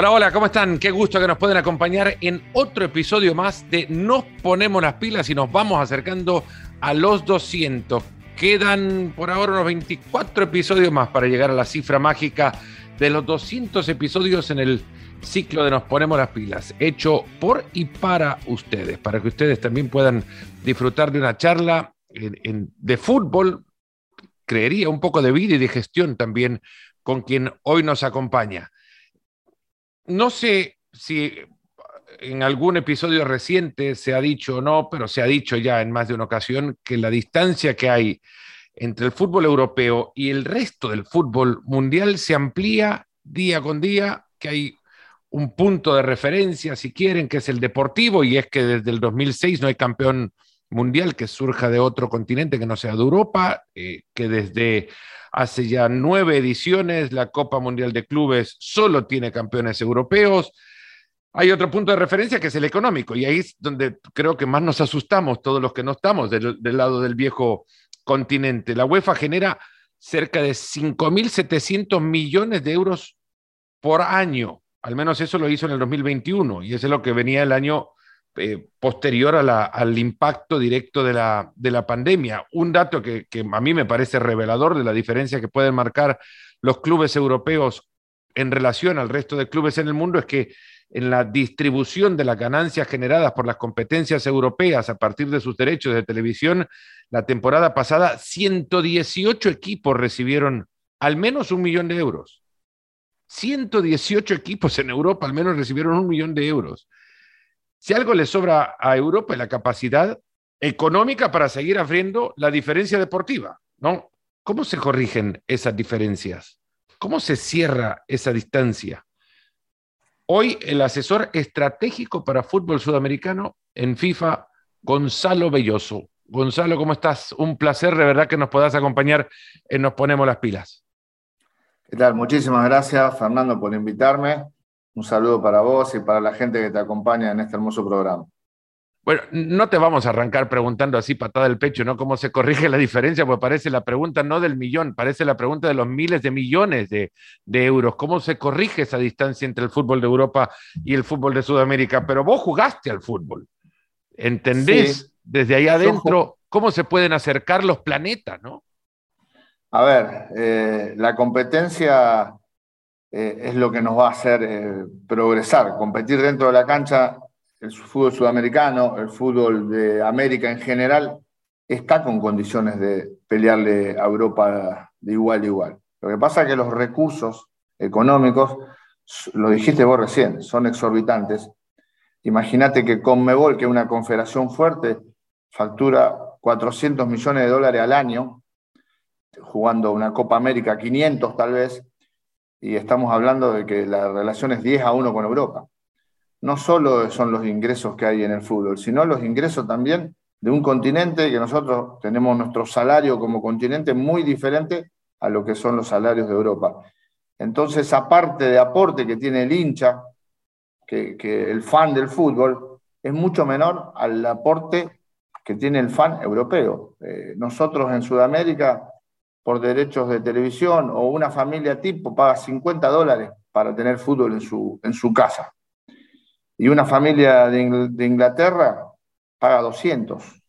Hola, hola, ¿cómo están? Qué gusto que nos pueden acompañar en otro episodio más de Nos ponemos las pilas y nos vamos acercando a los 200. Quedan por ahora unos 24 episodios más para llegar a la cifra mágica de los 200 episodios en el ciclo de Nos ponemos las pilas, hecho por y para ustedes, para que ustedes también puedan disfrutar de una charla de fútbol, creería un poco de vida y de gestión también con quien hoy nos acompaña. No sé si en algún episodio reciente se ha dicho o no, pero se ha dicho ya en más de una ocasión que la distancia que hay entre el fútbol europeo y el resto del fútbol mundial se amplía día con día, que hay un punto de referencia, si quieren, que es el deportivo, y es que desde el 2006 no hay campeón mundial que surja de otro continente que no sea de Europa, eh, que desde hace ya nueve ediciones la Copa Mundial de Clubes solo tiene campeones europeos. Hay otro punto de referencia que es el económico, y ahí es donde creo que más nos asustamos todos los que no estamos del, lado del viejo continente. La UEFA genera cerca de 5.700 millones de euros por año. Al menos eso lo hizo en el 2021 y ese es lo que venía el año eh, posterior al impacto directo de la, de la pandemia. Un dato que, que, a mí me parece revelador de la diferencia que pueden marcar los clubes europeos en relación al resto de clubes en el mundo es que en la distribución de las ganancias generadas por las competencias europeas a partir de sus derechos de televisión, la temporada pasada 118 equipos recibieron al menos un millón de euros. 118 equipos en Europa al menos recibieron un millón de euros. Si algo le sobra a Europa es la capacidad económica para seguir abriendo la diferencia deportiva, ¿no? ¿Cómo se corrigen esas diferencias? ¿Cómo se cierra esa distancia? Hoy el asesor estratégico para fútbol sudamericano en FIFA, Gonzalo Belloso. Gonzalo, ¿cómo estás? Un placer de verdad que nos puedas acompañar en Nos Ponemos las Pilas. ¿Qué tal? Muchísimas gracias, Fernando, por invitarme. Un saludo para vos y para la gente que te acompaña en este hermoso programa. Bueno, no te vamos a arrancar preguntando así patada del pecho, ¿no? ¿Cómo se corrige la diferencia? Pues parece la pregunta no del millón, parece la pregunta de los miles de millones de, euros. ¿Cómo se corrige esa distancia entre el fútbol de Europa y el fútbol de Sudamérica? Pero vos jugaste al fútbol. ¿Entendés desde ahí adentro cómo se pueden acercar los planetas, no? A ver, eh, la competencia eh, es lo que nos va a hacer eh, progresar, competir dentro de la cancha, el fútbol sudamericano, el fútbol de América en general, está con condiciones de pelearle a Europa de igual a igual. Lo que pasa es que los recursos económicos, lo dijiste vos recién, son exorbitantes. Imagínate que Conmebol, que es una confederación fuerte, factura 400 millones de dólares al año jugando una Copa América 500 tal vez, y estamos hablando de que la relación es 10 a 1 con Europa. No solo son los ingresos que hay en el fútbol, sino los ingresos también de un continente que nosotros tenemos nuestro salario como continente muy diferente a lo que son los salarios de Europa. Entonces, aparte de aporte que tiene el hincha, que, el fan del fútbol, es mucho menor al aporte que tiene el fan europeo. Eh, nosotros en Sudamérica por derechos de televisión o una familia tipo paga 50 dólares para tener fútbol en su, en su casa. Y una familia de, Inglaterra paga 200.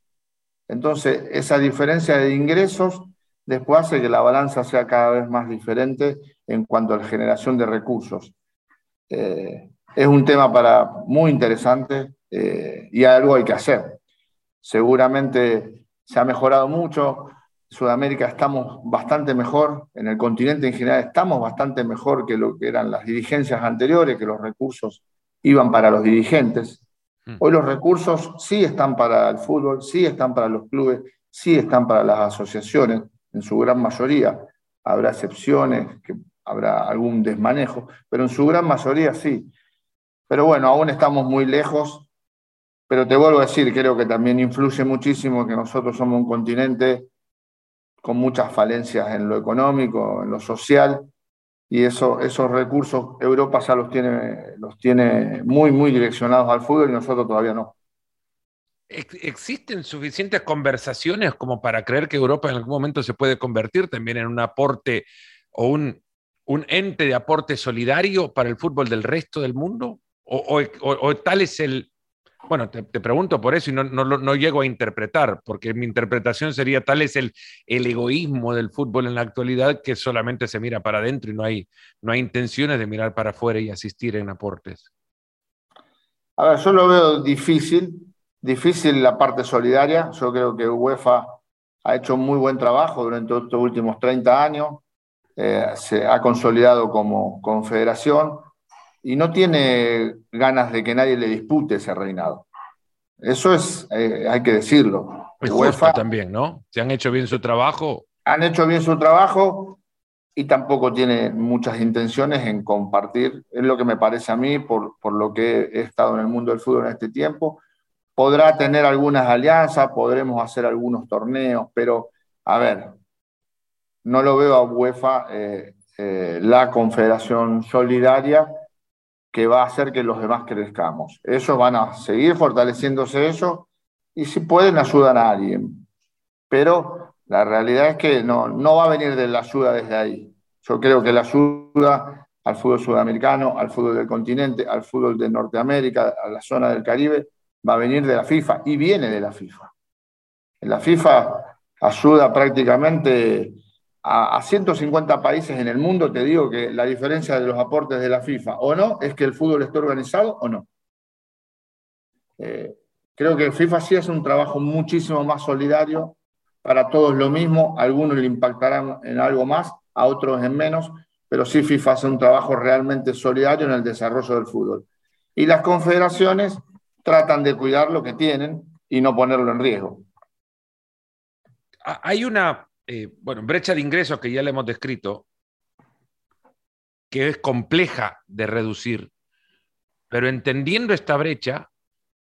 Entonces, esa diferencia de ingresos después hace que la balanza sea cada vez más diferente en cuanto a la generación de recursos. Eh, es un tema para, muy interesante eh, y algo hay que hacer. Seguramente se ha mejorado mucho. Sudamérica estamos bastante mejor, en el continente en general estamos bastante mejor que lo que eran las dirigencias anteriores, que los recursos iban para los dirigentes. Hmm. Hoy los recursos sí están para el fútbol, sí están para los clubes, sí están para las asociaciones, en su gran mayoría. Habrá excepciones, que habrá algún desmanejo, pero en su gran mayoría sí. Pero bueno, aún estamos muy lejos, pero te vuelvo a decir, creo que también influye muchísimo que nosotros somos un continente con muchas falencias en lo económico, en lo social, y eso, esos recursos Europa ya los tiene, los tiene muy, muy direccionados al fútbol y nosotros todavía no. ¿Existen suficientes conversaciones como para creer que Europa en algún momento se puede convertir también en un aporte o un, un ente de aporte solidario para el fútbol del resto del mundo? ¿O, tal es el... Bueno, te, pregunto por eso y no, no, llego a interpretar, porque mi interpretación sería tal es el, el egoísmo del fútbol en la actualidad que solamente se mira para adentro y no hay, no hay intenciones de mirar para afuera y asistir en aportes. A ver, yo lo veo difícil, difícil la parte solidaria. Yo creo que UEFA ha hecho muy buen trabajo durante estos últimos 30 años. Eh, se ha consolidado como confederación y no tiene ganas de que nadie le dispute ese reinado. Eso es, eh, hay que decirlo. UEFA también, ¿no? Se han hecho bien su trabajo. Han hecho bien su trabajo y tampoco tiene muchas intenciones en compartir, es lo que me parece a mí, por, por lo que he estado en el mundo del fútbol en este tiempo. Podrá tener algunas alianzas, podremos hacer algunos torneos, pero a ver, no lo veo a UEFA eh, eh, la confederación solidaria que va a hacer que los demás crezcamos. Ellos van a seguir fortaleciéndose eso y si pueden ayudan a alguien. Pero la realidad es que no, no va a venir de la ayuda desde ahí. Yo creo que la ayuda al fútbol sudamericano, al fútbol del continente, al fútbol de Norteamérica, a la zona del Caribe, va a venir de la FIFA y viene de la FIFA. La FIFA ayuda prácticamente a, 150 países en el mundo, te digo que la diferencia de los aportes de la FIFA o no es que el fútbol esté organizado o no. Eh, creo que FIFA sí hace un trabajo muchísimo más solidario, para todos lo mismo, algunos le impactarán en algo más, a otros en menos, pero sí FIFA hace un trabajo realmente solidario en el desarrollo del fútbol. Y las confederaciones tratan de cuidar lo que tienen y no ponerlo en riesgo. Hay una eh, bueno, brecha de ingresos que ya le hemos descrito, que es compleja de reducir, pero entendiendo esta brecha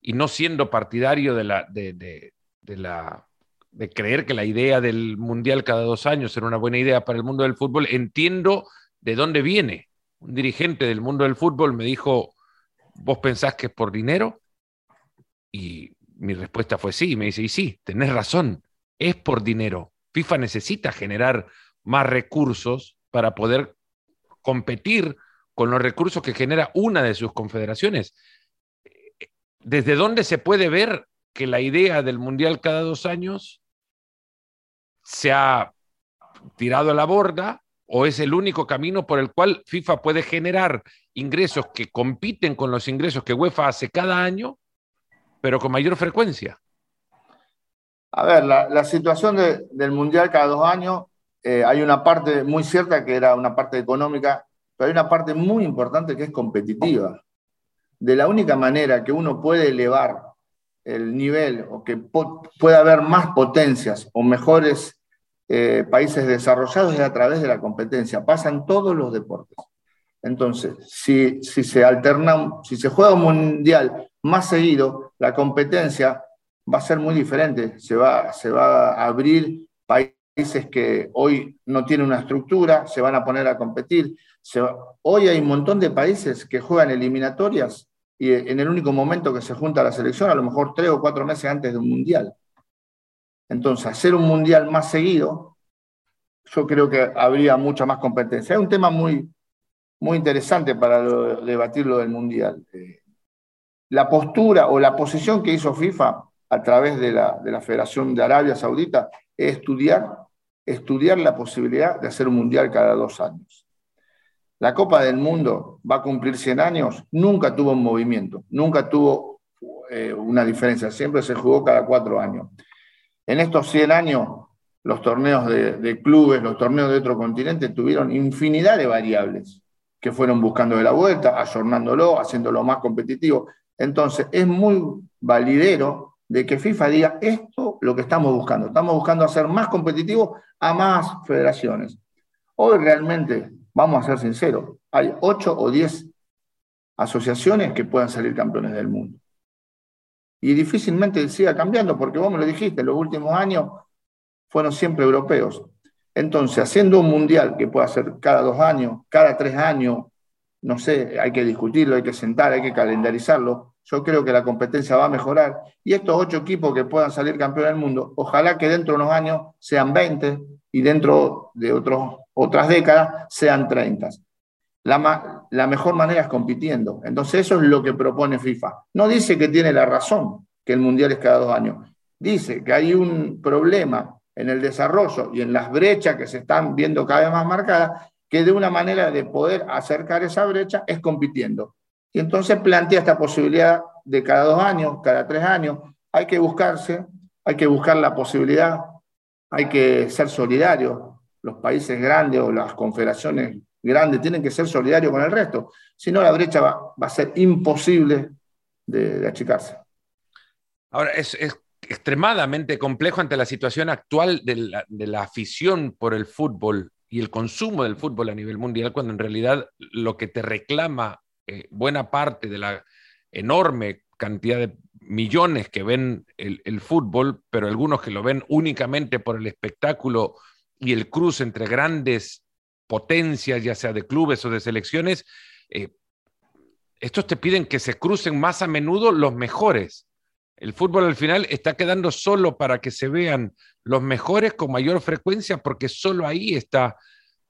y no siendo partidario de la, de, la, de creer que la idea del mundial cada dos años era una buena idea para el mundo del fútbol, entiendo de dónde viene. Un dirigente del mundo del fútbol me dijo, ¿vos pensás que es por dinero? Y mi respuesta fue sí, me dice, y sí, tenés razón, es por dinero. FIFA necesita generar más recursos para poder competir con los recursos que genera una de sus confederaciones. ¿Desde dónde se puede ver que la idea del Mundial cada dos años se ha tirado a la borda o es el único camino por el cual FIFA puede generar ingresos que compiten con los ingresos que UEFA hace cada año, pero con mayor frecuencia? A ver, la, situación del Mundial cada dos años, eh, hay una parte muy cierta que era una parte económica, pero hay una parte muy importante que es competitiva. De la única manera que uno puede elevar el nivel o que pueda haber más potencias o mejores eh, países desarrollados es a través de la competencia. Pasan todos los deportes. Entonces, si, si se alterna, si se juega un mundial más seguido, la competencia va a ser muy diferente. Se va, se va a abrir países que hoy no tienen una estructura, se van a poner a competir. hoy hay un montón de países que juegan eliminatorias y en el único momento que se junta la selección, a lo mejor tres o cuatro meses antes de un mundial. Entonces, hacer un mundial más seguido, yo creo que habría mucha más competencia. Es un tema muy, muy interesante para debatir lo del mundial. Eh, la postura o la posición que hizo FIFA a través de la, de la Federación de Arabia Saudita es estudiar, estudiar la posibilidad de hacer un mundial cada dos años. La Copa del Mundo va a cumplir 100 años, nunca tuvo un movimiento, nunca tuvo eh, una diferencia, siempre se jugó cada cuatro años. En estos 100 años, los torneos de, clubes, los torneos de otro continente tuvieron infinidad de variables que fueron buscando de la vuelta, ayornándolo, haciéndolo más competitivo. Entonces, es muy validero de que FIFA diga esto lo que estamos buscando. Estamos buscando hacer más competitivo a más federaciones. Hoy realmente, vamos a ser sinceros, hay 8 o 10 asociaciones que puedan salir campeones del mundo. Y difícilmente siga cambiando, porque vos me lo dijiste, los últimos años fueron siempre europeos. Entonces, haciendo un mundial que pueda ser cada dos años, cada tres años, no sé, hay que discutirlo, hay que sentar, hay que calendarizarlo, yo creo que la competencia va a mejorar. Y estos ocho equipos que puedan salir campeón del mundo, ojalá que dentro de unos años sean 20 y dentro de otras décadas sean 30. La, la mejor manera es compitiendo. Entonces eso es lo que propone FIFA. No dice que tiene la razón, que el Mundial es cada dos años. Dice que hay un problema en el desarrollo y en las brechas que se están viendo cada vez más marcadas, que de una manera de poder acercar esa brecha es compitiendo. Y entonces plantea esta posibilidad de cada dos años, cada tres años. Hay que buscarse, hay que buscar la posibilidad, hay que ser solidarios. Los países grandes o las confederaciones grandes tienen que ser solidarios con el resto. Si no, la brecha va, a ser imposible de, achicarse. Ahora, es, extremadamente complejo ante la situación actual de la, afición por el fútbol y el consumo del fútbol a nivel mundial, cuando en realidad lo que te reclama eh, buena parte de la enorme cantidad de millones que ven el, fútbol, pero algunos que lo ven únicamente por el espectáculo y el cruce entre grandes potencias, ya sea de clubes o de selecciones, eh, estos te piden que se crucen más a menudo los mejores. El fútbol al final está quedando solo para que se vean los mejores con mayor frecuencia porque solo ahí está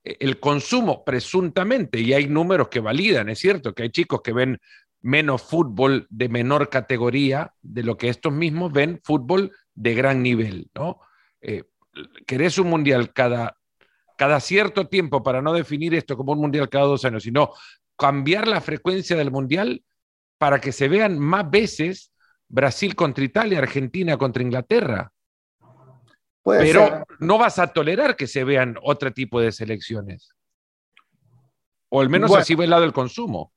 el consumo, presuntamente, y hay números que validan, es cierto que hay chicos que ven menos fútbol de menor categoría de lo que estos mismos ven fútbol de gran nivel, ¿no? Eh, querés un mundial cada, cada cierto tiempo para no definir esto como un mundial cada dos años, sino cambiar la frecuencia del mundial para que se vean más veces Brasil contra Italia, Argentina contra Inglaterra. Pero no vas a tolerar que se vean otro tipo de selecciones. O al menos así va el lado del consumo.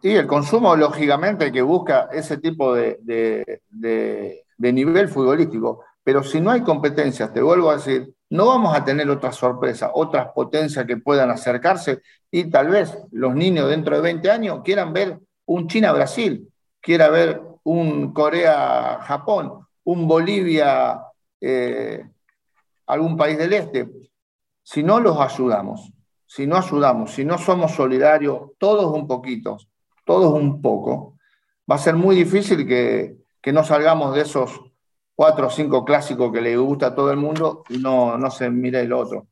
Sí, el consumo, lógicamente, que busca ese tipo de, de, nivel futbolístico. Pero si no hay competencias, te vuelvo a decir, no vamos a tener otras sorpresas, otras potencias que puedan acercarse y tal vez los niños dentro de 20 años quieran ver un China-Brasil, quieran ver un Corea-Japón, un Bolivia, eh, algún país del este. Si no los ayudamos, si no ayudamos, si no somos solidarios, todos un poquito, todos un poco, va a ser muy difícil que, no salgamos de esos cuatro o cinco clásicos que le gusta a todo el mundo y no, no se mire el otro.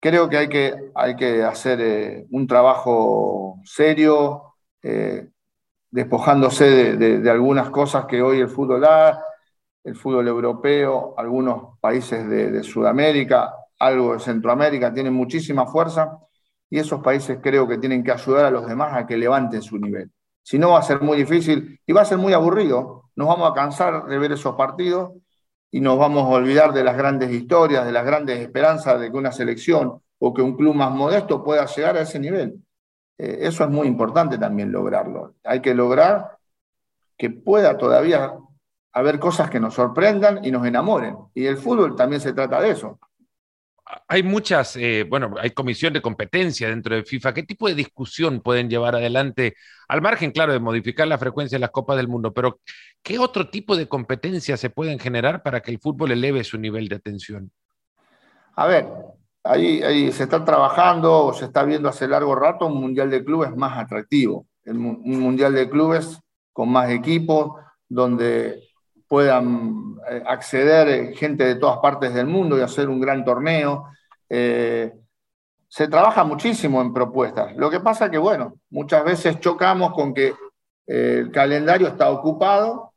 Creo que hay que, hay que hacer eh, un trabajo serio, eh, despojándose de, algunas cosas que hoy el fútbol da, el fútbol europeo, algunos países de, Sudamérica, algo de Centroamérica, tienen muchísima fuerza y esos países creo que tienen que ayudar a los demás a que levanten su nivel. Si no, va a ser muy difícil y va a ser muy aburrido. Nos vamos a cansar de ver esos partidos y nos vamos a olvidar de las grandes historias, de las grandes esperanzas de que una selección o que un club más modesto pueda llegar a ese nivel. Eh, eso es muy importante también lograrlo. Hay que lograr que pueda todavía haber cosas que nos sorprendan y nos enamoren. Y el fútbol también se trata de eso. Hay muchas, eh, bueno, hay comisión de competencia dentro de FIFA. ¿Qué tipo de discusión pueden llevar adelante, al margen, claro, de modificar la frecuencia de las Copas del Mundo, pero qué otro tipo de competencias se pueden generar para que el fútbol eleve su nivel de atención? A ver, ahí, se está trabajando o se está viendo hace largo rato un mundial de clubes más atractivo, un mundial de clubes con más equipos, donde puedan eh, acceder eh, gente de todas partes del mundo y hacer un gran torneo. Eh, se trabaja muchísimo en propuestas. Lo que pasa que, bueno, muchas veces chocamos con que el calendario está ocupado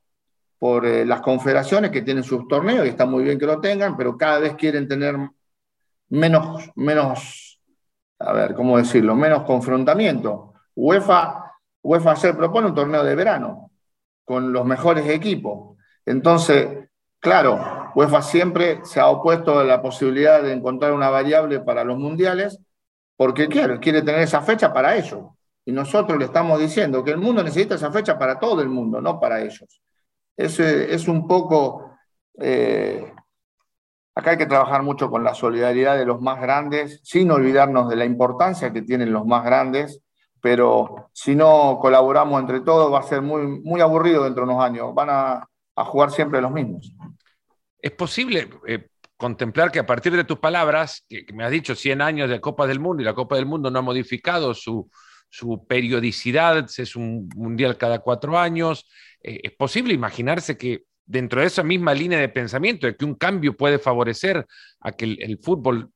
por las confederaciones que tienen sus torneos y está muy bien que lo tengan, pero cada vez quieren tener menos, menos, a ver, ¿cómo decirlo? Menos confrontamiento. UEFA, UEFA propone un torneo de verano con los mejores equipos. Entonces, claro, UEFA siempre se ha opuesto a la posibilidad de encontrar una variable para los mundiales porque quiere, quiere tener esa fecha para ellos. Y nosotros le estamos diciendo que el mundo necesita esa fecha para todo el mundo, no para ellos. Es, es un poco eh, Acá hay que trabajar mucho con la solidaridad de los más grandes, sin olvidarnos de la importancia que tienen los más grandes, pero si no colaboramos entre todos va a ser muy, muy aburrido dentro de unos años. Van a, jugar siempre los mismos. ¿Es posible eh, contemplar que a partir de tus palabras, que, me has dicho 100 años de Copa del Mundo y la Copa del Mundo no ha modificado su, su periodicidad, es un mundial cada cuatro años, eh, ¿es posible imaginarse que dentro de esa misma línea de pensamiento, de que un cambio puede favorecer a que el, fútbol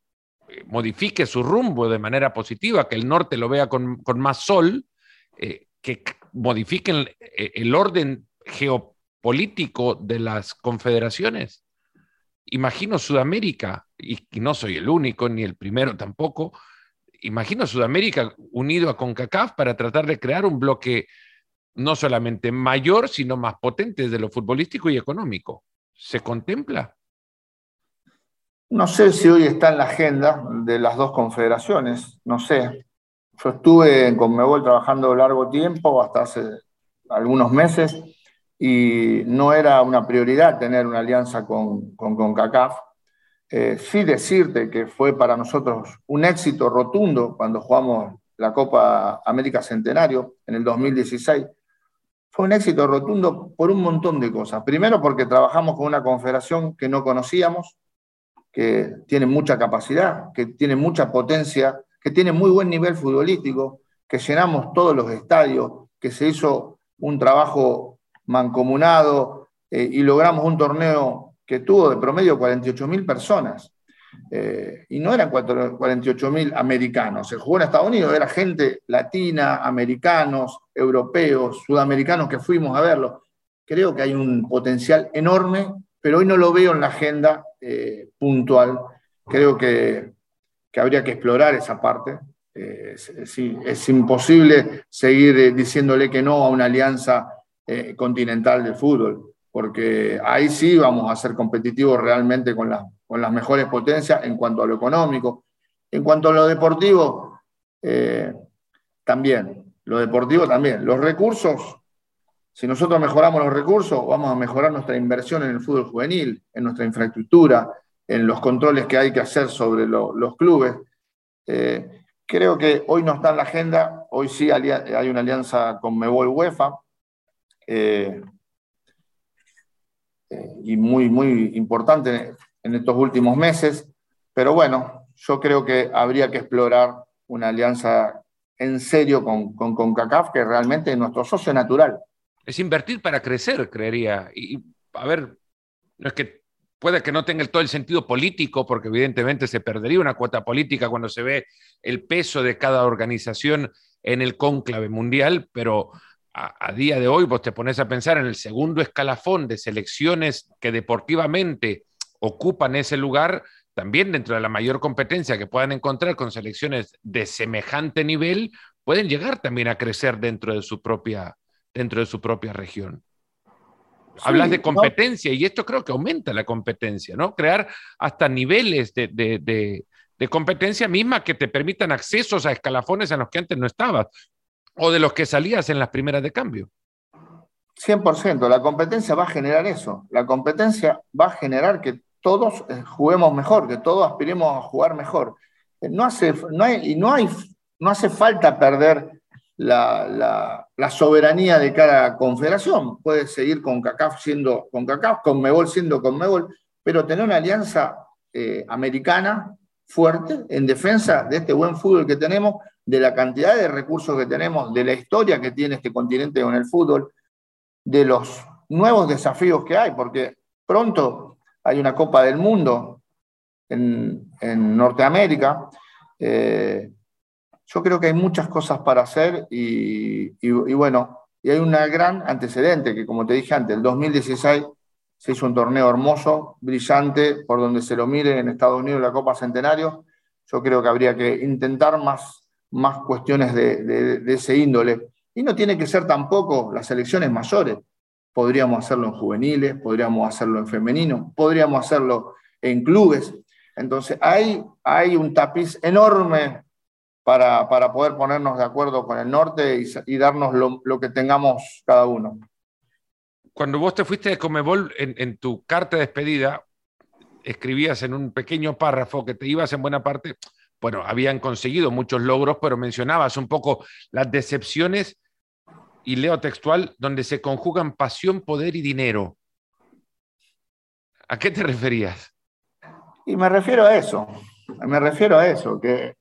eh, modifique su rumbo de manera positiva, que el norte lo vea con, más sol, que modifiquen el orden geopolítico de las confederaciones? Imagino Sudamérica, y, no soy el único ni el primero tampoco, imagino Sudamérica unido a CONCACAF para tratar de crear un bloque no solamente mayor, sino más potente de lo futbolístico y económico. ¿Se contempla? No sé si hoy está en la agenda de las dos confederaciones, no sé. Yo estuve en Conmebol trabajando largo tiempo, hasta hace algunos meses, y no era una prioridad tener una alianza con, con CONCACAF. Eh, sí decirte que fue para nosotros un éxito rotundo cuando jugamos la Copa América Centenario en el 2016. Fue un éxito rotundo por un montón de cosas. Primero porque trabajamos con una confederación que no conocíamos, que tiene mucha capacidad, que tiene mucha potencia, que tiene muy buen nivel futbolístico, que llenamos todos los estadios, que se hizo un trabajo mancomunado eh, y logramos un torneo que tuvo de promedio 48 mil personas. Eh, y no eran 48 mil americanos, se jugó en Estados Unidos, era gente latina, americanos, europeos, sudamericanos que fuimos a verlo. Creo que hay un potencial enorme, pero hoy no lo veo en la agenda eh, puntual. Creo que, que, habría que explorar esa parte. Es, imposible seguir diciéndole que no a una alianza continental de fútbol porque ahí sí vamos a ser competitivos realmente con, con las mejores potencias en cuanto a lo económico. En cuanto a lo deportivo, eh, también, lo deportivo también. Los recursos, si nosotros mejoramos los recursos, vamos a mejorar nuestra inversión en el fútbol juvenil, en nuestra infraestructura, en los controles que hay que hacer sobre los clubes. Eh, creo que hoy no está en la agenda, hoy sí hay una alianza con Mebol UEFA. Eh, y muy, muy importante en estos últimos meses. Pero bueno, yo creo que habría que explorar una alianza en serio con, con, con CACAF, que realmente es nuestro socio natural. Es invertir para crecer, creería. Y a ver, no es que puede que no tenga todo el sentido político, porque evidentemente se perdería una cuota política cuando se ve el peso de cada organización en el cónclave mundial, pero a, día de hoy vos te pones a pensar en el segundo escalafón de selecciones que deportivamente ocupan ese lugar, también dentro de la mayor competencia que puedan encontrar con selecciones de semejante nivel, pueden llegar también a crecer dentro de su propia, dentro de su propia región. Hablas de competencia y esto creo que aumenta la competencia, ¿no? Crear hasta niveles de, de competencia misma que te permitan accesos a escalafones en los que antes no estabas o de los que salías en las primeras de cambio. 100%, la competencia va a generar eso. La competencia va a generar que todos eh, juguemos mejor, que todos aspiremos a jugar mejor. Eh, no hace, no hay, y no, hay, no hace falta perder la, soberanía de cada confederación. Puede seguir con CACAF siendo con CACAF, con MEBOL siendo con MEBOL, pero tener una alianza eh, americana fuerte en defensa de este buen fútbol que tenemos de la cantidad de recursos que tenemos, de la historia que tiene este continente con el fútbol, de los nuevos desafíos que hay, porque pronto hay una Copa del Mundo en, Norteamérica. Eh, yo creo que hay muchas cosas para hacer y, y, bueno, y hay un gran antecedente que, como te dije antes, el 2016 se hizo un torneo hermoso, brillante, por donde se lo mire en Estados Unidos la Copa Centenario. Yo creo que habría que intentar más más cuestiones de, ese índole. Y no tiene que ser tampoco las selecciones mayores. Podríamos hacerlo en juveniles, podríamos hacerlo en femenino, podríamos hacerlo en clubes. Entonces, hay, hay un tapiz enorme para, poder ponernos de acuerdo con el norte y, darnos lo, que tengamos cada uno. Cuando vos te fuiste de Comebol, en, en tu carta de despedida, escribías en un pequeño párrafo que te ibas en buena parte bueno, habían conseguido muchos logros, pero mencionabas un poco las decepciones, y leo textual, donde se conjugan pasión, poder y dinero. ¿A qué te referías? Y me refiero a eso, me refiero a eso, que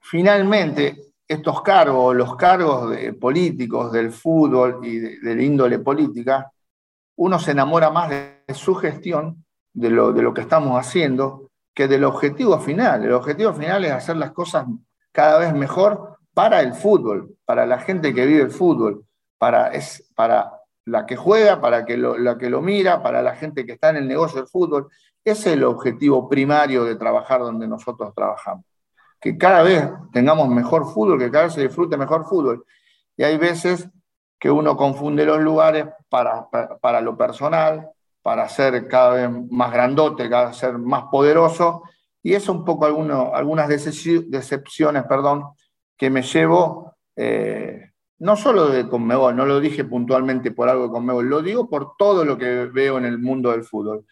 finalmente estos cargos, los cargos políticos del fútbol y de, la índole política, uno se enamora más de su gestión, de lo, de lo que estamos haciendo, que del objetivo final. El objetivo final es hacer las cosas cada vez mejor para el fútbol, para la gente que vive el fútbol, para, es, para la que juega, para que la que lo mira, para la gente que está en el negocio del fútbol. Ese es el objetivo primario de trabajar donde nosotros trabajamos. Que cada vez tengamos mejor fútbol, que cada vez se disfrute mejor fútbol. Y hay veces que uno confunde los lugares para, para, lo personal, para ser cada vez más grandote, cada vez ser más poderoso. Y eso un poco algunas decepciones perdón, que me llevo, eh, no solo de Conmebol, no lo dije puntualmente por algo de Conmebol, lo digo por todo lo que veo en el mundo del fútbol.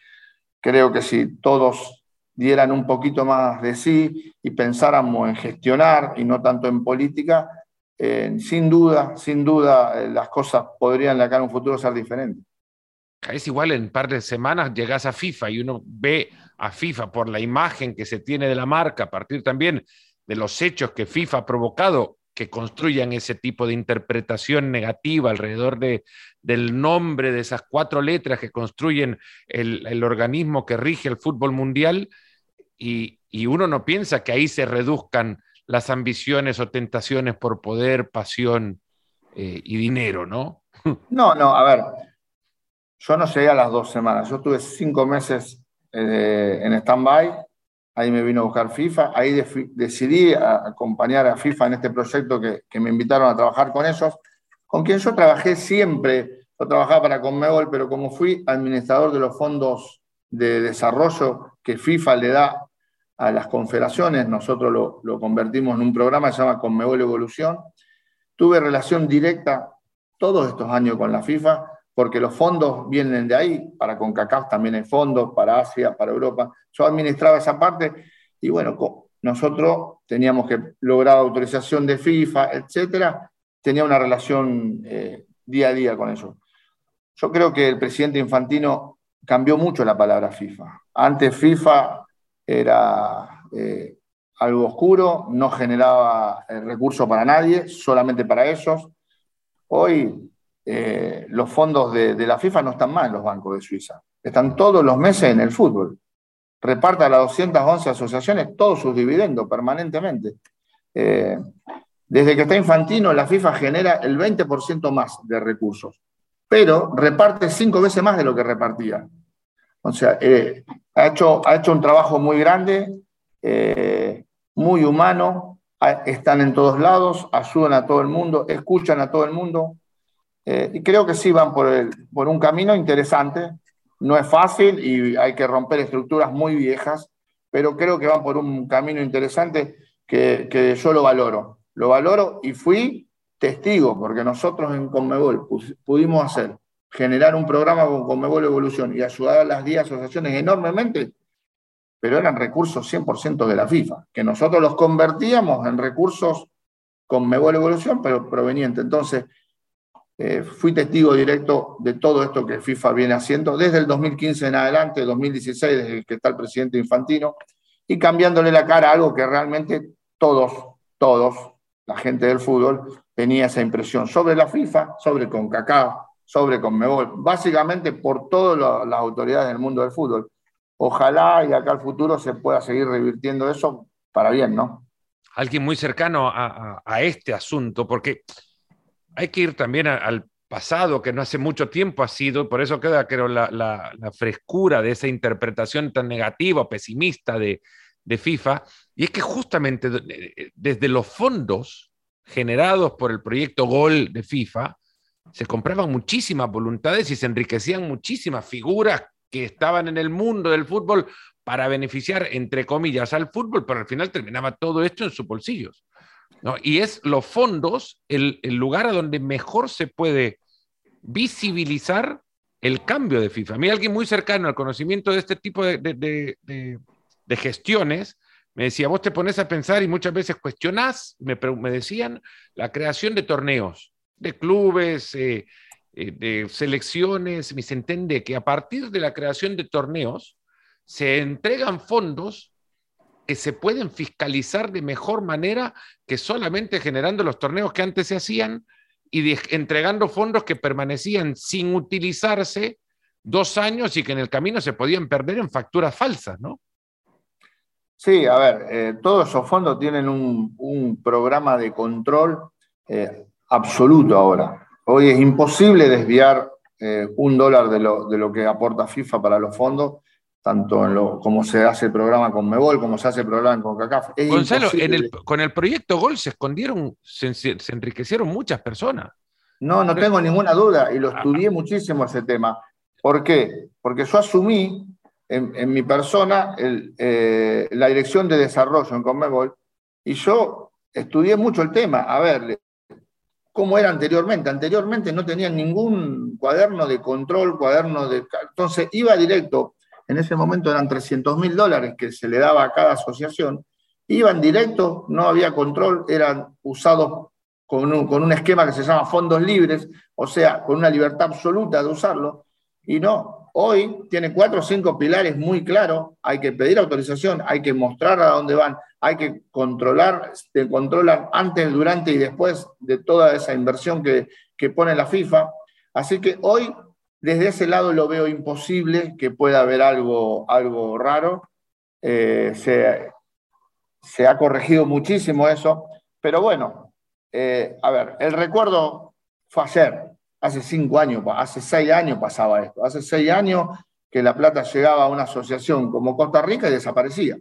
Creo que si todos dieran un poquito más de sí y pensáramos en gestionar y no tanto en política, eh, sin duda, sin duda, eh, las cosas podrían acá en un futuro ser diferentes. Es igual en un par de semanas llegas a FIFA y uno ve a FIFA por la imagen que se tiene de la marca, a partir también de los hechos que FIFA ha provocado que construyan ese tipo de interpretación negativa alrededor de, del nombre de esas cuatro letras que construyen el, organismo que rige el fútbol mundial y, uno no piensa que ahí se reduzcan las ambiciones o tentaciones por poder, pasión eh, y dinero, ¿no? No, no, a ver, yo no llegué a las dos semanas, yo tuve cinco meses eh, en stand-by. Ahí me vino a buscar FIFA, ahí decidí acompañar a FIFA en este proyecto que, me invitaron a trabajar con ellos, con quien yo trabajé siempre, yo trabajaba para Conmebol, pero como fui administrador de los fondos de desarrollo que FIFA le da a las confederaciones, nosotros lo, lo convertimos en un programa que se llama Conmebol Evolución, tuve relación directa todos estos años con la FIFA, porque los fondos vienen de ahí, para CONCACAF también hay fondos, para Asia, para Europa. Yo administraba esa parte y bueno, nosotros teníamos que lograr autorización de FIFA, etcétera, tenía una relación eh, día a día con eso. Yo creo que el presidente Infantino cambió mucho la palabra FIFA. Antes FIFA era eh, algo oscuro, no generaba eh, recursos para nadie, solamente para ellos. Hoy eh, los fondos de, la FIFA no están mal en los bancos de Suiza. Están todos los meses en el fútbol. Reparta a las 211 asociaciones todos sus dividendos permanentemente. Eh, desde que está Infantino, la FIFA genera el 20% más de recursos, pero reparte cinco veces más de lo que repartía. O sea, eh, ha, hecho, ha hecho un trabajo muy grande, muy humano, están en todos lados, ayudan a todo el mundo, escuchan a todo el mundo, eh, y creo que sí van por, el, por un camino interesante. No es fácil y hay que romper estructuras muy viejas, pero creo que van por un camino interesante que, que yo lo valoro. Lo valoro y fui testigo, porque nosotros en Conmebol pudimos hacer, generar un programa con Conmebol Evolución y ayudar a las 10 asociaciones enormemente, pero eran recursos 100% de la FIFA, que nosotros los convertíamos en recursos Conmebol Evolución, pero provenientes. Entonces, eh, fui testigo directo de todo esto que FIFA viene haciendo desde el 2015 en adelante, 2016, desde que está el presidente Infantino, y cambiándole la cara a algo que realmente todos, todos, la gente del fútbol, tenía esa impresión sobre la FIFA, sobre CONCACAF, sobre CONMEBOL, básicamente por todas las autoridades del mundo del fútbol. Ojalá y acá al futuro se pueda seguir revirtiendo eso para bien, ¿no? Alguien muy cercano a este asunto, porque hay que ir también al pasado, que no hace mucho tiempo ha sido, por eso queda, creo, la, frescura de esa interpretación tan negativa pesimista de, FIFA, y es que justamente eh, desde los fondos generados por el proyecto Gol de FIFA, se compraban muchísimas voluntades y se enriquecían muchísimas figuras que estaban en el mundo del fútbol para beneficiar, entre comillas, al fútbol, pero al final terminaba todo esto en sus bolsillos. Y es los fondos el, lugar a donde mejor se puede visibilizar el cambio de FIFA. A mí alguien muy cercano al conocimiento de este tipo de, gestiones me decía, vos te pones a pensar y muchas veces cuestionás, me, me decían, la creación de torneos, de clubes, eh, eh, de selecciones, me se entiende que a partir de la creación de torneos se entregan fondos que se pueden fiscalizar de mejor manera que solamente generando los torneos que antes se hacían y entregando fondos que permanecían sin utilizarse dos años y que en el camino se podían perder en facturas falsas, ¿no? Sí, a ver, eh, todos esos fondos tienen un, programa de control eh, absoluto ahora. Hoy es imposible desviar eh, un dólar de lo, de lo, que aporta FIFA para los fondos, tanto en lo, como se hace el programa con Mebol, como se hace el programa con CACAF. Gonzalo, con el proyecto Gol se escondieron, se, se enriquecieron muchas personas. No, no tengo ninguna duda y lo estudié muchísimo ese tema. ¿Por qué? Porque yo asumí en, mi persona eh, la dirección de desarrollo en Conmebol y yo estudié mucho el tema. A ver, ¿cómo era anteriormente? Anteriormente no tenían ningún cuaderno de control, cuaderno de... Entonces iba directo, en ese momento eran 300 mil dólares que se le daba a cada asociación, iban directo, no había control, eran usados con un, con un esquema que se llama fondos libres, o sea, con una libertad absoluta de usarlo y no, hoy tiene cuatro o cinco pilares muy claros. Hay que pedir autorización, hay que mostrar a dónde van, hay que controlar, te controlan antes, durante y después de toda esa inversión que, pone la FIFA. Así que hoy, desde ese lado, lo veo imposible que pueda haber algo, algo raro. Eh, se, ha corregido muchísimo eso, pero bueno, eh, a ver, el recuerdo fue ayer, Hace cinco años, hace seis años pasaba esto. Hace seis años que la plata llegaba a una asociación como Costa Rica y desaparecía.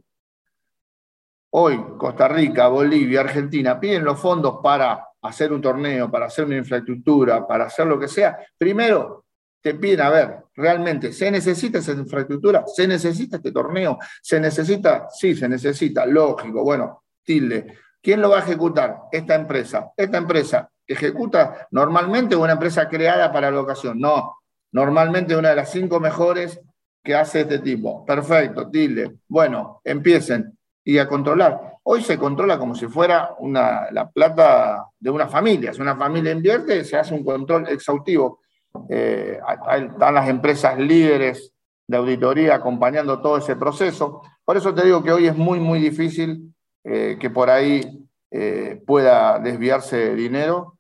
Hoy Costa Rica, Bolivia, Argentina piden los fondos para hacer un torneo, para hacer una infraestructura, para hacer lo que sea. Primero, te piden, a ver, realmente, ¿se necesita esa infraestructura? ¿Se necesita este torneo? ¿Se necesita? Sí, se necesita, lógico. Bueno, tilde. ¿Quién lo va a ejecutar? Esta empresa. Esta empresa ejecuta normalmente una empresa creada para la ocasión. No, normalmente una de las cinco mejores que hace este tipo. Perfecto, tilde. Bueno, empiecen y a controlar. Hoy se controla como si fuera una, la plata de una familia. Si una familia invierte, se hace un control exhaustivo. Eh, están las empresas líderes de auditoría acompañando todo ese proceso. Por eso te digo que hoy es muy, muy difícil eh, que por ahí eh, pueda desviarse dinero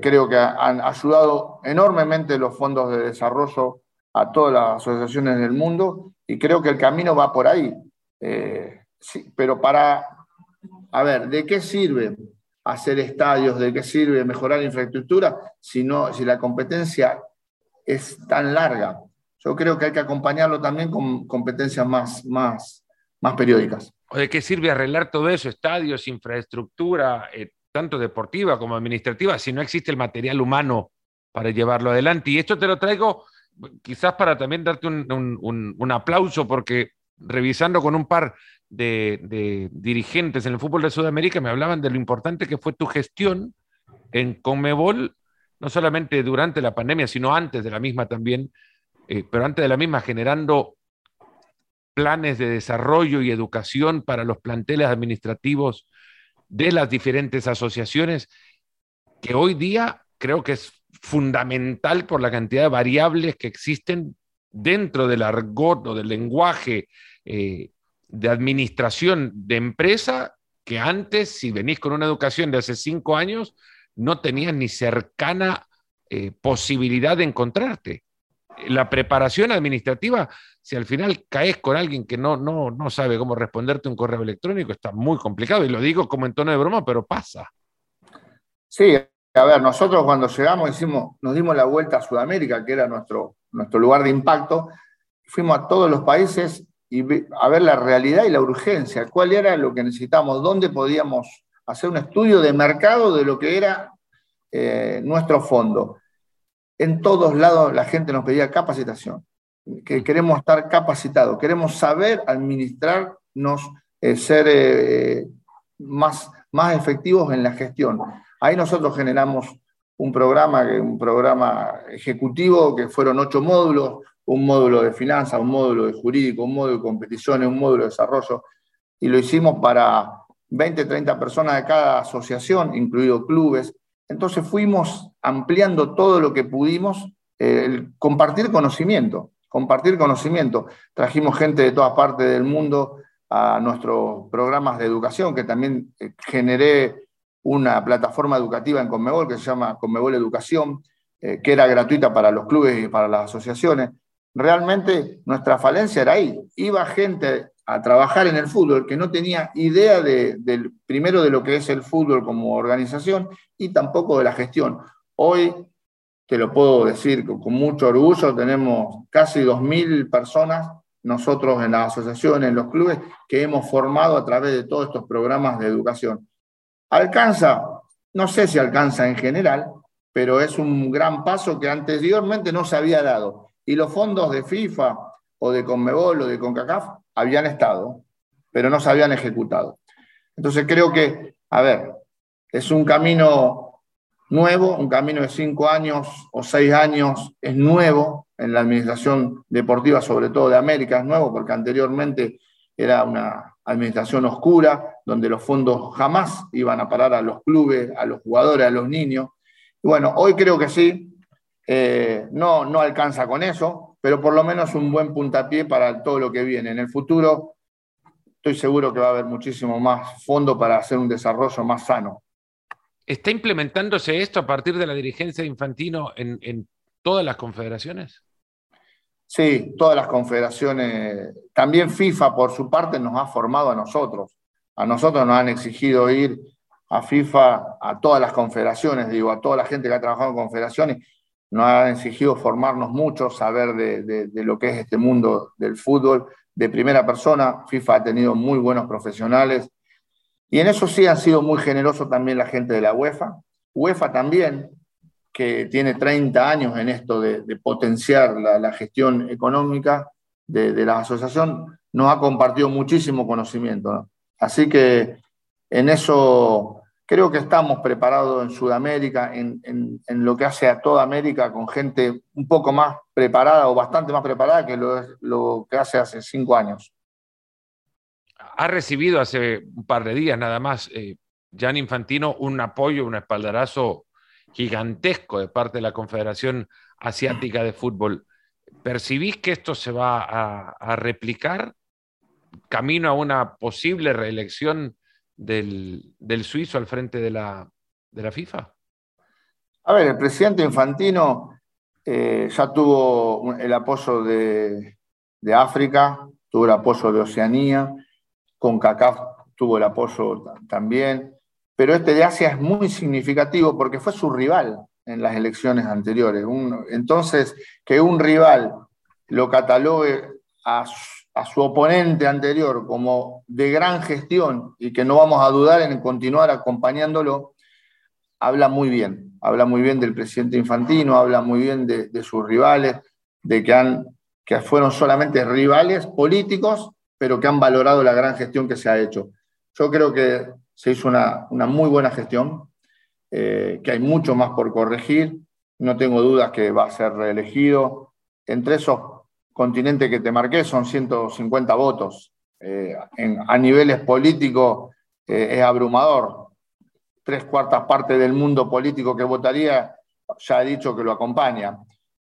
creo que han ayudado enormemente los fondos de desarrollo a todas las asociaciones del mundo y creo que el camino va por ahí. Eh, pero para, a ver, ¿de qué sirve hacer estadios? ¿De qué sirve mejorar infraestructura si, si la competencia es tan larga? Yo creo que hay que acompañarlo también con competencias más, más, más periódicas. ¿De qué sirve arreglar todo eso? Estadios, infraestructura, eh, tanto deportiva como administrativa, si no existe el material humano para llevarlo adelante. Y esto te lo traigo quizás para también darte un, aplauso, porque revisando con un par de, dirigentes en el fútbol de Sudamérica, me hablaban de lo importante que fue tu gestión en Conmebol, no solamente durante la pandemia, sino antes de la misma también, eh, pero antes de la misma generando planes de desarrollo y educación para los planteles administrativos de las diferentes asociaciones, que hoy día creo que es fundamental por la cantidad de variables que existen dentro del argot o del lenguaje eh, de administración de empresa, que antes, si venís con una educación de hace cinco años, no tenías ni cercana eh, posibilidad de encontrarte la preparación administrativa, si al final caes con alguien que no, no, no sabe cómo responderte un correo electrónico, está muy complicado. Y lo digo como en tono de broma, pero pasa. Sí, a ver, nosotros cuando llegamos hicimos, nos dimos la vuelta a Sudamérica, que era nuestro, nuestro lugar de impacto, fuimos a todos los países y a ver la realidad y la urgencia, cuál era lo que necesitamos, dónde podíamos hacer un estudio de mercado de lo que era eh, nuestro fondo en todos lados la gente nos pedía capacitación, que queremos estar capacitados, queremos saber administrarnos, eh, ser eh, más, más efectivos en la gestión. Ahí nosotros generamos un programa, un programa ejecutivo que fueron ocho módulos, un módulo de finanzas, un módulo de jurídico, un módulo de competiciones, un módulo de desarrollo, y lo hicimos para 20, 30 personas de cada asociación, incluidos clubes, entonces fuimos ampliando todo lo que pudimos, eh, compartir conocimiento, compartir conocimiento. Trajimos gente de todas partes del mundo a nuestros programas de educación, que también eh, generé una plataforma educativa en Conmebol que se llama Conmebol Educación, eh, que era gratuita para los clubes y para las asociaciones. Realmente nuestra falencia era ahí. Iba gente a trabajar en el fútbol que no tenía idea de, primero de lo que es el fútbol como organización y tampoco de la gestión. Hoy, te lo puedo decir con, mucho orgullo, tenemos casi 2.000 personas nosotros en las asociaciones, en los clubes, que hemos formado a través de todos estos programas de educación. ¿Alcanza? No sé si alcanza en general, pero es un gran paso que anteriormente no se había dado. Y los fondos de FIFA o de Conmebol o de CONCACAF habían estado, pero no se habían ejecutado. Entonces creo que, a ver, es un camino nuevo, un camino de cinco años o seis años, es nuevo en la administración deportiva, sobre todo de América, es nuevo porque anteriormente era una administración oscura, donde los fondos jamás iban a parar a los clubes, a los jugadores, a los niños. Y bueno, hoy creo que sí, eh, no, no alcanza con eso, pero por lo menos un buen puntapié para todo lo que viene. En el futuro estoy seguro que va a haber muchísimo más fondo para hacer un desarrollo más sano. ¿Está implementándose esto a partir de la dirigencia de Infantino en, todas las confederaciones? Sí, todas las confederaciones. También FIFA, por su parte, nos ha formado a nosotros. A nosotros nos han exigido ir a FIFA, a todas las confederaciones, digo, a toda la gente que ha trabajado en confederaciones, nos ha exigido formarnos mucho, saber de, lo que es este mundo del fútbol de primera persona. FIFA ha tenido muy buenos profesionales y en eso sí han sido muy generosos también la gente de la UEFA. UEFA también, que tiene 30 años en esto de, potenciar la, gestión económica de, la asociación, nos ha compartido muchísimo conocimiento. Así que en eso Creo que estamos preparados en Sudamérica, en, lo que hace a toda América, con gente un poco más preparada o bastante más preparada que lo, lo que hace hace cinco años. Ha recibido hace un par de días nada más, eh, Infantino, un apoyo, un espaldarazo gigantesco de parte de la Confederación Asiática de Fútbol. ¿Percibís que esto se va a replicar camino a una posible reelección del, suizo al frente de la, de la, FIFA? A ver, el presidente Infantino eh, ya tuvo el apoyo de, África, tuvo el apoyo de Oceanía, con CACAF tuvo el apoyo también, pero este de Asia es muy significativo porque fue su rival en las elecciones anteriores. entonces, que un rival lo catalogue a a su oponente anterior como de gran gestión y que no vamos a dudar en continuar acompañándolo, habla muy bien. Habla muy bien del presidente Infantino, habla muy bien de, sus rivales, de que, han, que fueron solamente rivales políticos, pero que han valorado la gran gestión que se ha hecho. Yo creo que se hizo una, muy buena gestión, eh, que hay mucho más por corregir. No tengo dudas que va a ser reelegido. Entre esos continente que te marqué son 150 votos. Eh, a niveles políticos eh, es abrumador. Tres cuartas partes del mundo político que votaría ya ha dicho que lo acompaña.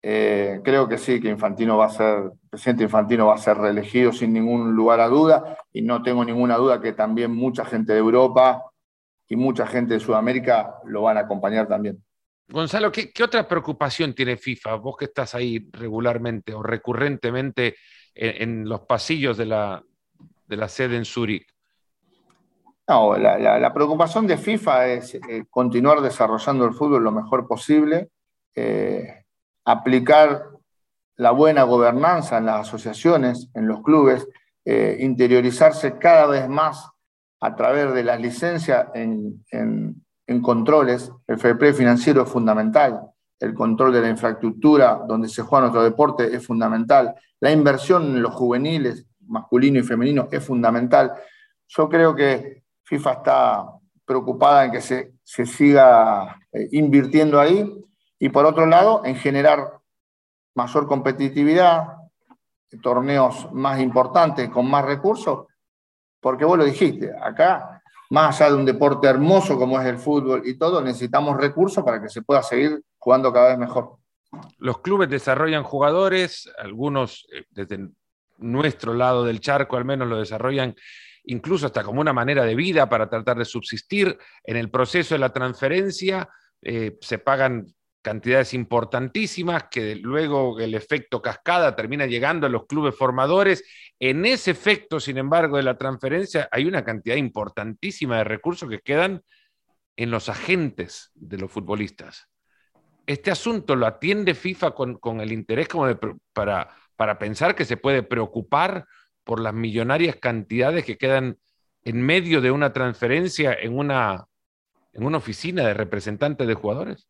Eh, creo que sí, que Infantino va a ser, el presidente Infantino va a ser reelegido sin ningún lugar a duda y no tengo ninguna duda que también mucha gente de Europa y mucha gente de Sudamérica lo van a acompañar también. Gonzalo, ¿qué, otra preocupación tiene FIFA? Vos que estás ahí regularmente o recurrentemente en, los pasillos de la, sede en Zúrich. No, la, preocupación de FIFA es eh, continuar desarrollando el fútbol lo mejor posible, eh, aplicar la buena gobernanza en las asociaciones, en los clubes, eh, interiorizarse cada vez más a través de las licencias en, en controles, el fair financiero es fundamental, el control de la infraestructura donde se juega nuestro deporte es fundamental, la inversión en los juveniles, masculino y femenino, es fundamental. Yo creo que FIFA está preocupada en que se, siga eh, invirtiendo ahí. Y por otro lado en generar mayor competitividad, torneos más importantes, con más recursos, porque vos lo dijiste, acá más allá de un deporte hermoso como es el fútbol y todo, necesitamos recursos para que se pueda seguir jugando cada vez mejor. Los clubes desarrollan jugadores, algunos eh, desde nuestro lado del charco al menos lo desarrollan incluso hasta como una manera de vida para tratar de subsistir. En el proceso de la transferencia eh, se pagan cantidades importantísimas que luego el efecto cascada termina llegando a los clubes formadores. En ese efecto, sin embargo, de la transferencia hay una cantidad importantísima de recursos que quedan en los agentes de los futbolistas. Este asunto lo atiende FIFA con, el interés como para, para pensar que se puede preocupar por las millonarias cantidades que quedan en medio de una transferencia en una, en una oficina de representantes de jugadores?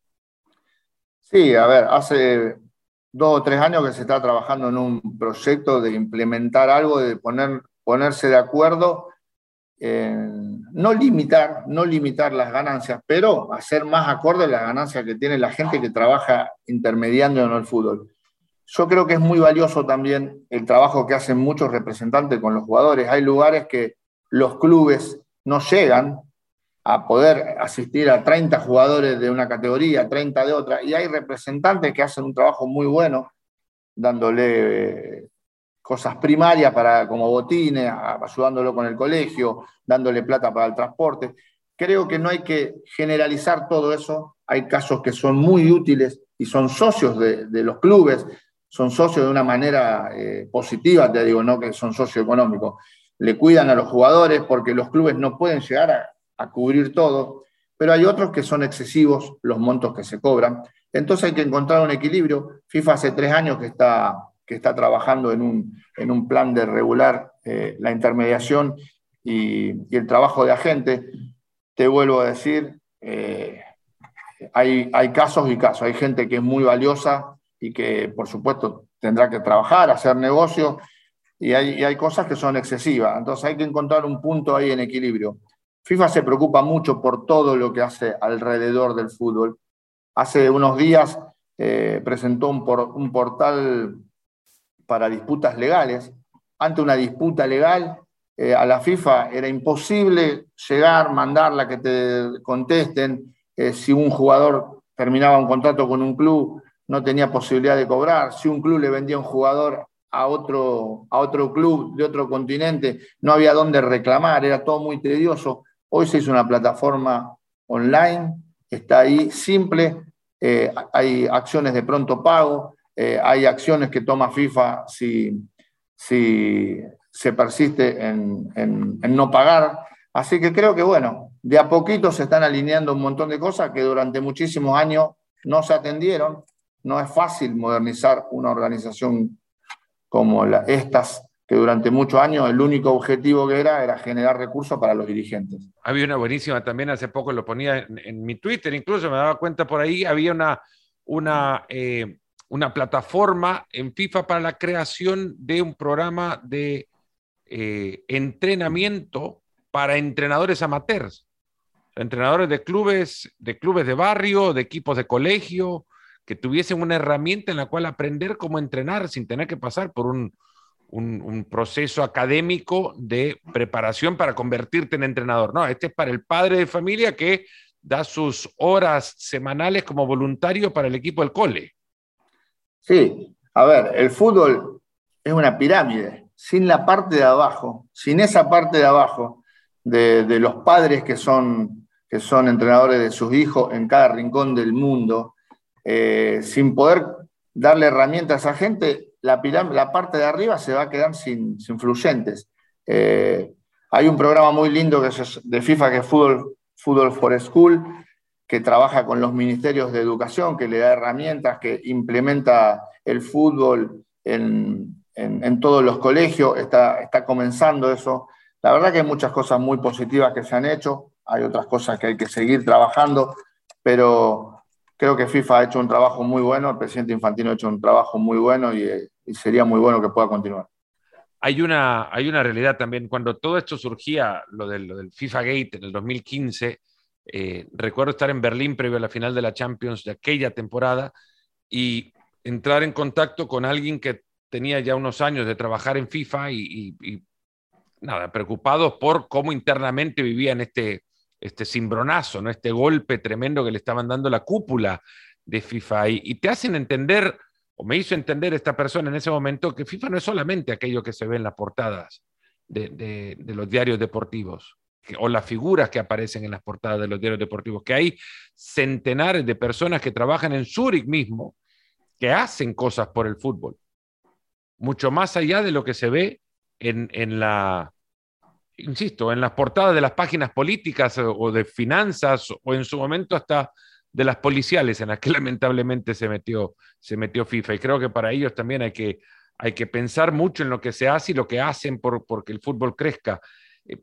Sí, a ver, hace dos o tres años que se está trabajando en un proyecto de implementar algo, de poner, ponerse de acuerdo, no limitar, no limitar las ganancias, pero hacer más acorde las ganancias que tiene la gente que trabaja intermediando en el fútbol. Yo creo que es muy valioso también el trabajo que hacen muchos representantes con los jugadores. Hay lugares que los clubes no llegan a poder asistir a 30 jugadores de una categoría, 30 de otra, y hay representantes que hacen un trabajo muy bueno, dándole eh, cosas primarias para, como botines, ayudándolo con el colegio, dándole plata para el transporte. Creo que no hay que generalizar todo eso. Hay casos que son muy útiles y son socios de, los clubes, son socios de una manera eh, positiva, te digo, no que son socios económicos. Le cuidan a los jugadores porque los clubes no pueden llegar a, cubrir todo, pero hay otros que son excesivos los montos que se cobran. Entonces hay que encontrar un equilibrio. FIFA hace tres años que está, que está trabajando en un, en un plan de regular eh, la intermediación y, el trabajo de agente. Te vuelvo a decir, eh, hay, hay casos y casos. Hay gente que es muy valiosa y que por supuesto tendrá que trabajar, hacer negocio, y hay, hay cosas que son excesivas. Entonces hay que encontrar un punto ahí en equilibrio. FIFA se preocupa mucho por todo lo que hace alrededor del fútbol. Hace unos días eh, presentó un, por, un, portal para disputas legales. Ante una disputa legal, eh, a la FIFA era imposible llegar, mandarla, que te contesten. Eh, si un jugador terminaba un contrato con un club, no tenía posibilidad de cobrar. Si un club le vendía un jugador a otro, a otro club de otro continente, no había dónde reclamar, era todo muy tedioso. Hoy se hizo una plataforma online, está ahí simple, eh, hay acciones de pronto pago, eh, hay acciones que toma FIFA si, si se persiste en, en no pagar. Así que creo que, bueno, de a poquito se están alineando un montón de cosas que durante muchísimos años no se atendieron no es fácil modernizar una organización como la, estas, que durante muchos años el único objetivo que era era generar recursos para los dirigentes. Había una buenísima también, hace poco lo ponía en, mi Twitter, incluso me daba cuenta por ahí, había una, una, eh, una plataforma en FIFA para la creación de un programa de eh, entrenamiento para entrenadores amateurs, entrenadores de clubes, de clubes de barrio, de equipos de colegio, que tuviesen una herramienta en la cual aprender cómo entrenar sin tener que pasar por un, proceso académico de preparación para convertirte en entrenador. No, este es para el padre de familia que da sus horas semanales como voluntario para el equipo del cole. Sí, a ver, el fútbol es una pirámide. Sin la parte de abajo, sin esa parte de abajo de, los padres que son, que son entrenadores de sus hijos en cada rincón del mundo, eh, sin poder darle herramientas a gente, la, parte de arriba se va a quedar sin, sin fluyentes. Eh, hay un programa muy lindo que es de FIFA que es Football, for School, que trabaja con los ministerios de educación, que le da herramientas, que implementa el fútbol en, en, todos los colegios, está, está comenzando eso. La verdad que hay muchas cosas muy positivas que se han hecho, hay otras cosas que hay que seguir trabajando, pero creo que FIFA ha hecho un trabajo muy bueno, el presidente Infantino ha hecho un trabajo muy bueno y, sería muy bueno que pueda continuar. Hay una, hay una realidad también, cuando todo esto surgía, lo del, FIFA Gate en el 2015, eh, recuerdo estar en Berlín previo a la final de la Champions de aquella temporada y entrar en contacto con alguien que tenía ya unos años de trabajar en FIFA y, y nada, preocupados por cómo internamente vivían este, este cimbronazo, ¿no? este golpe tremendo que le estaban dando la cúpula de FIFA y, te hacen entender o me hizo entender esta persona en ese momento que FIFA no es solamente aquello que se ve en las portadas de, los diarios deportivos o las figuras que aparecen en las portadas de los diarios deportivos, que hay centenares de personas que trabajan en Zurich mismo, que hacen cosas por el fútbol, mucho más allá de lo que se ve en la, insisto, en las portadas de las páginas políticas o de finanzas o en su momento hasta de las policiales en las que lamentablemente se metió, se metió FIFA. Y creo que para ellos también hay que, hay que pensar mucho en lo que se hace y lo que hacen por, porque el fútbol crezca. Eh,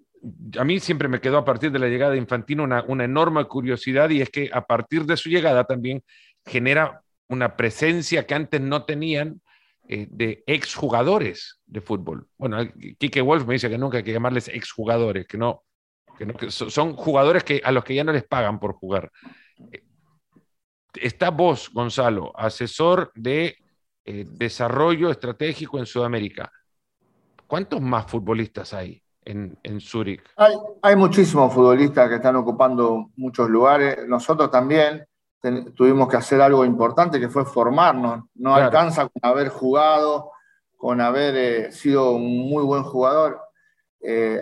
a mí siempre me quedó a partir de la llegada de Infantino una, una enorme curiosidad y es que a partir de su llegada también genera una presencia que antes no tenían eh, de exjugadores de fútbol. Bueno, Kike Wolf me dice que nunca hay que llamarles exjugadores, que no, que no que son jugadores que, a los que ya no les pagan por jugar. Eh, está vos, Gonzalo, asesor de eh, desarrollo estratégico en Sudamérica. ¿Cuántos más futbolistas hay en, en Zúrich? Hay, muchísimos futbolistas que están ocupando muchos lugares. Nosotros también tuvimos que hacer algo importante que fue formarnos. No alcanza con haber jugado, con haber eh, sido un muy buen jugador. Eh,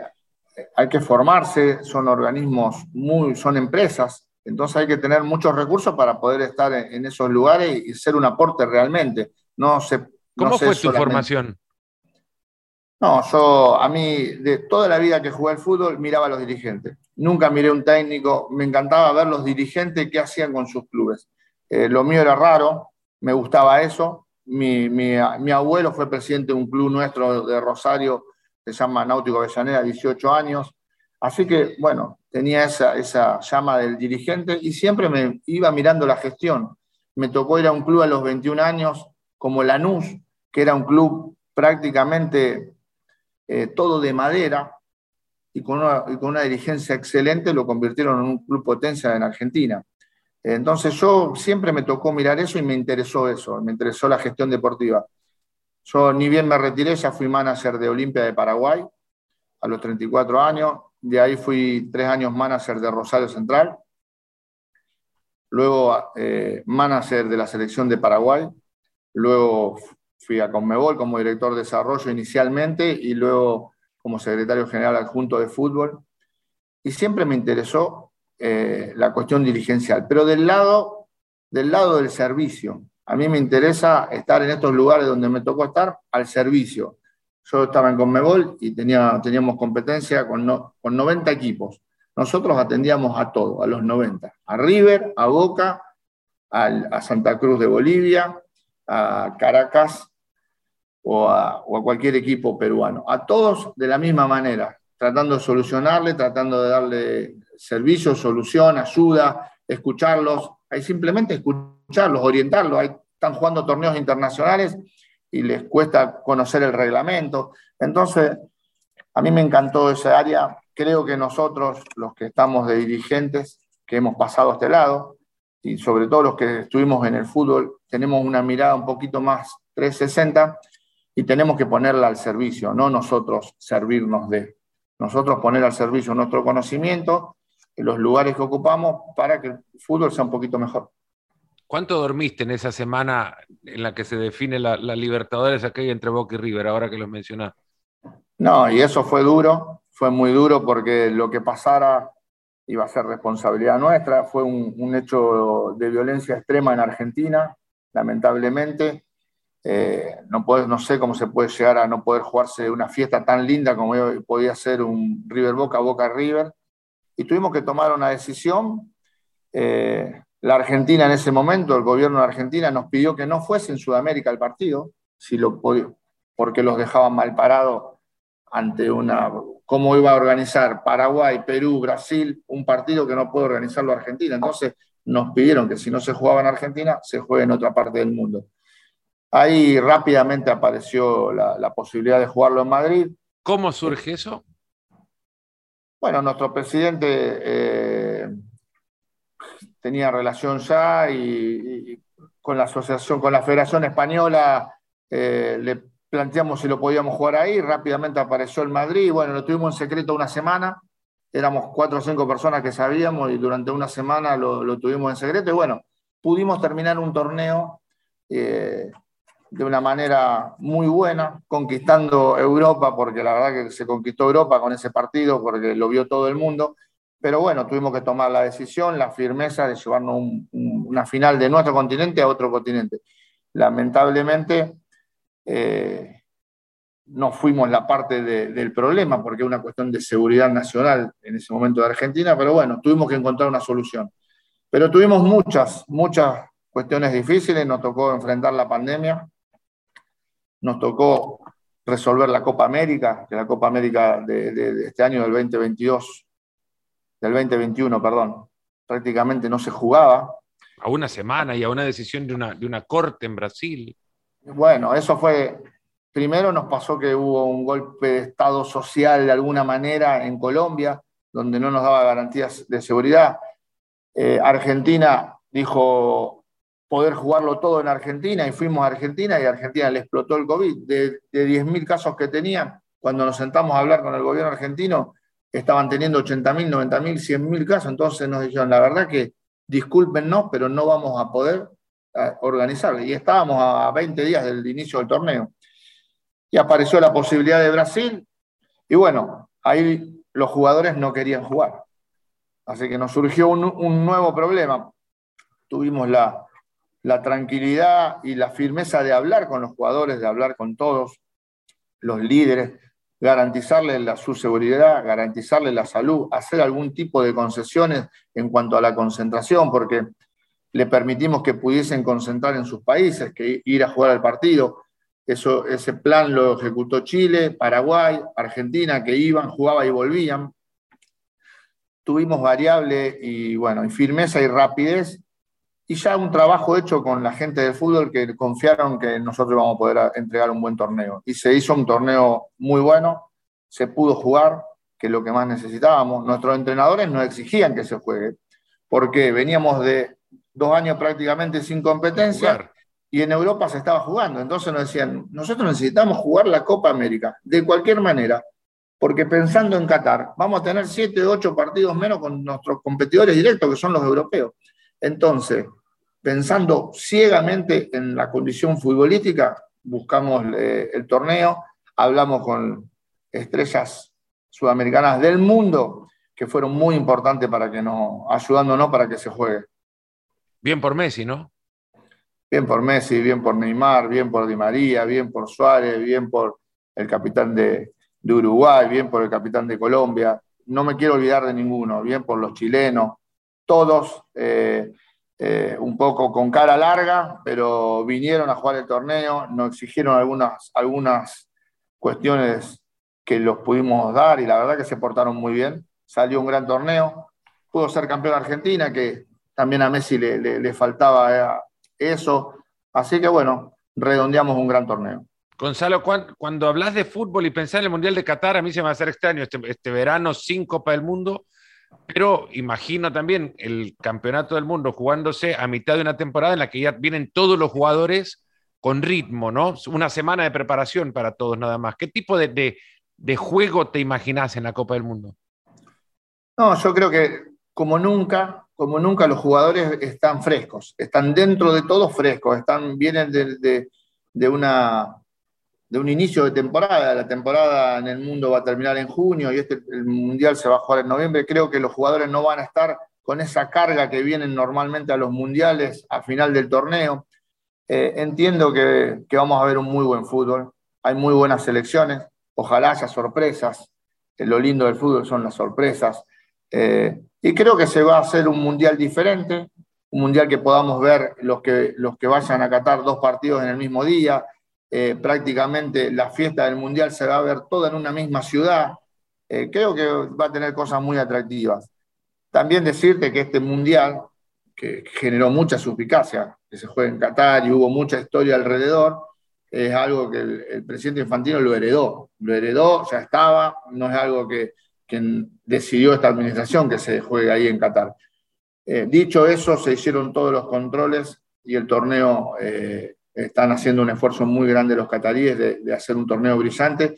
hay que formarse, son organismos muy, son empresas entonces hay que tener muchos recursos para poder estar en, esos lugares y, ser un aporte realmente. No se, ¿Cómo fue tu formación? No, yo a mí de toda la vida que jugué al fútbol miraba a los dirigentes. Nunca miré un técnico, me encantaba ver los dirigentes qué hacían con sus clubes. Eh, lo mío era raro, me gustaba eso. Mi, mi, mi, abuelo fue presidente de un club nuestro de Rosario, que se llama Náutico Avellaneda, 18 años. Así que, bueno, tenía esa, esa llama del dirigente y siempre me iba mirando la gestión. Me tocó ir a un club a los 21 años como Lanús, que era un club prácticamente eh, todo de madera y con, una, y con una dirigencia excelente lo convirtieron en un club potencia en Argentina. Entonces yo siempre me tocó mirar eso y me interesó eso, me interesó la gestión deportiva. Yo ni bien me retiré, ya fui manager de Olimpia de Paraguay a los 34 años, de ahí fui tres años manager de Rosario Central, luego eh, manager de la selección de Paraguay, luego fui a Conmebol como director de desarrollo inicialmente y luego como secretario general adjunto de fútbol. Y siempre me interesó eh, la cuestión dirigencial, pero del lado, del lado del servicio. A mí me interesa estar en estos lugares donde me tocó estar al servicio, yo estaba en Conmebol y tenía, teníamos competencia con, con 90 equipos. Nosotros atendíamos a todo, a los 90. A River, a Boca, a, Santa Cruz de Bolivia, a Caracas o a, cualquier equipo peruano. A todos de la misma manera, tratando de solucionarle, tratando de darle servicio, solución, ayuda, escucharlos. Hay simplemente escucharlos, orientarlos. Hay, están jugando torneos internacionales y les cuesta conocer el reglamento. Entonces, a mí me encantó esa área. Creo que nosotros, los que estamos de dirigentes, que hemos pasado a este lado, y sobre todo los que estuvimos en el fútbol, tenemos una mirada un poquito más 360 y tenemos que ponerla al servicio, no nosotros servirnos de. Nosotros poner al servicio nuestro conocimiento en los lugares que ocupamos para que el fútbol sea un poquito mejor. ¿Cuánto dormiste en esa semana en la que se define la, Libertadores aquella entre Boca y River, ahora que lo mencionás? No, y eso fue duro, fue muy duro porque lo que pasara iba a ser responsabilidad nuestra. Fue un, hecho de violencia extrema en Argentina, lamentablemente. Eh, no, no sé cómo se puede llegar a no poder jugarse una fiesta tan linda como podía ser un River Boca, Boca River. Y tuvimos que tomar una decisión. Eh, la Argentina en ese momento, el gobierno de Argentina nos pidió que no fuese en Sudamérica el partido, si lo, porque los dejaban mal parados ante una, cómo iba a organizar Paraguay, Perú, Brasil, un partido que no puede organizarlo Argentina. Entonces nos pidieron que si no se jugaba en Argentina, se juegue en otra parte del mundo. Ahí rápidamente apareció la, posibilidad de jugarlo en Madrid. ¿Cómo surge eso? Bueno, nuestro presidente eh, tenía relación ya y, con la asociación, con la Federación Española, eh, le planteamos si lo podíamos jugar ahí, rápidamente apareció el Madrid, bueno, lo tuvimos en secreto una semana, éramos cuatro o cinco personas que sabíamos y durante una semana lo, tuvimos en secreto. Y bueno, pudimos terminar un torneo eh, de una manera muy buena, conquistando Europa, porque la verdad que se conquistó Europa con ese partido, porque lo vio todo el mundo. Pero bueno, tuvimos que tomar la decisión, la firmeza de llevarnos una final de nuestro continente a otro continente. Lamentablemente, eh, no fuimos la parte del problema, porque es una cuestión de seguridad nacional en ese momento de Argentina, pero bueno, tuvimos que encontrar una solución. Pero tuvimos muchas, muchas cuestiones difíciles, nos tocó enfrentar la pandemia, nos tocó resolver la Copa América, que la Copa América de, este año, del 2022, del 2021, perdón, prácticamente no se jugaba. A una semana y a una decisión de una, de una corte en Brasil. Bueno, eso fue, primero nos pasó que hubo un golpe de Estado social de alguna manera en Colombia, donde no nos daba garantías de seguridad. Eh, Argentina dijo, poder jugarlo todo en Argentina y fuimos a Argentina y a Argentina le explotó el COVID. De, de 10.000 casos que tenía, cuando nos sentamos a hablar con el gobierno argentino, estaban teniendo 80.000, 90.000, 100.000 casos. Entonces nos dijeron, la verdad que discúlpenos, pero no vamos a poder organizarlo. Y estábamos a 20 días del inicio del torneo. Y apareció la posibilidad de Brasil. Y bueno, ahí los jugadores no querían jugar. Así que nos surgió un, un nuevo problema. Tuvimos la, la tranquilidad y la firmeza de hablar con los jugadores, de hablar con todos los líderes, garantizarles la, su seguridad, garantizarles la salud, hacer algún tipo de concesiones en cuanto a la concentración, porque le permitimos que pudiesen concentrar en sus países, que ir a jugar al partido. Eso, ese plan lo ejecutó Chile, Paraguay, Argentina, que iban, jugaban y volvían. Tuvimos variable y bueno, y firmeza y rapidez y ya un trabajo hecho con la gente del fútbol que confiaron que nosotros íbamos a poder entregar un buen torneo. Y se hizo un torneo muy bueno, se pudo jugar, que es lo que más necesitábamos. Nuestros entrenadores nos exigían que se juegue, porque veníamos de dos años prácticamente sin competencia y en Europa se estaba jugando. Entonces nos decían, nosotros necesitamos jugar la Copa América, de cualquier manera, porque pensando en Qatar, vamos a tener siete o ocho partidos menos con nuestros competidores directos, que son los europeos. Entonces, pensando ciegamente en la condición futbolística, buscamos eh, el torneo, hablamos con estrellas sudamericanas del mundo que fueron muy importantes para que nos, ayudándonos para que se juegue. Bien por Messi, ¿no? Bien por Messi, bien por Neymar, bien por Di María, bien por Suárez, bien por el capitán de, Uruguay, bien por el capitán de Colombia. No me quiero olvidar de ninguno, bien por los chilenos, todos. Eh, eh, un poco con cara larga, pero vinieron a jugar el torneo, nos exigieron algunas, algunas cuestiones que los pudimos dar y la verdad que se portaron muy bien. Salió un gran torneo, pudo ser campeón de Argentina, que también a Messi le, faltaba eh, eso. Así que bueno, redondeamos un gran torneo. Gonzalo, cuando, hablas de fútbol y pensás en el Mundial de Qatar, a mí se me va a hacer extraño este, este verano sin Copa del Mundo pero imagino también el campeonato del mundo jugándose a mitad de una temporada en la que ya vienen todos los jugadores con ritmo, ¿no? Una semana de preparación para todos nada más. ¿Qué tipo de, juego te imaginas en la Copa del Mundo? No, yo creo que como nunca, como nunca los jugadores están frescos, están dentro de todo frescos, están, vienen de una de un inicio de temporada. La temporada en el mundo va a terminar en junio y este, el Mundial se va a jugar en noviembre. Creo que los jugadores no van a estar con esa carga que vienen normalmente a los mundiales a final del torneo. Eh, entiendo que, vamos a ver un muy buen fútbol. Hay muy buenas selecciones. Ojalá haya sorpresas. Eh, lo lindo del fútbol son las sorpresas. Eh, y creo que se va a hacer un mundial diferente, un mundial que podamos ver los que, los que vayan a Qatar dos partidos en el mismo día, eh, prácticamente la fiesta del Mundial se va a ver toda en una misma ciudad. Eh, creo que va a tener cosas muy atractivas. También decirte que este Mundial, que generó mucha suspicacia, que se juega en Qatar y hubo mucha historia alrededor, es algo que el, presidente Infantino lo heredó. Lo heredó, ya estaba, no es algo que, decidió esta administración que se juegue ahí en Qatar. Eh, dicho eso, se hicieron todos los controles y el torneo están haciendo un esfuerzo muy grande los cataríes de, hacer un torneo brillante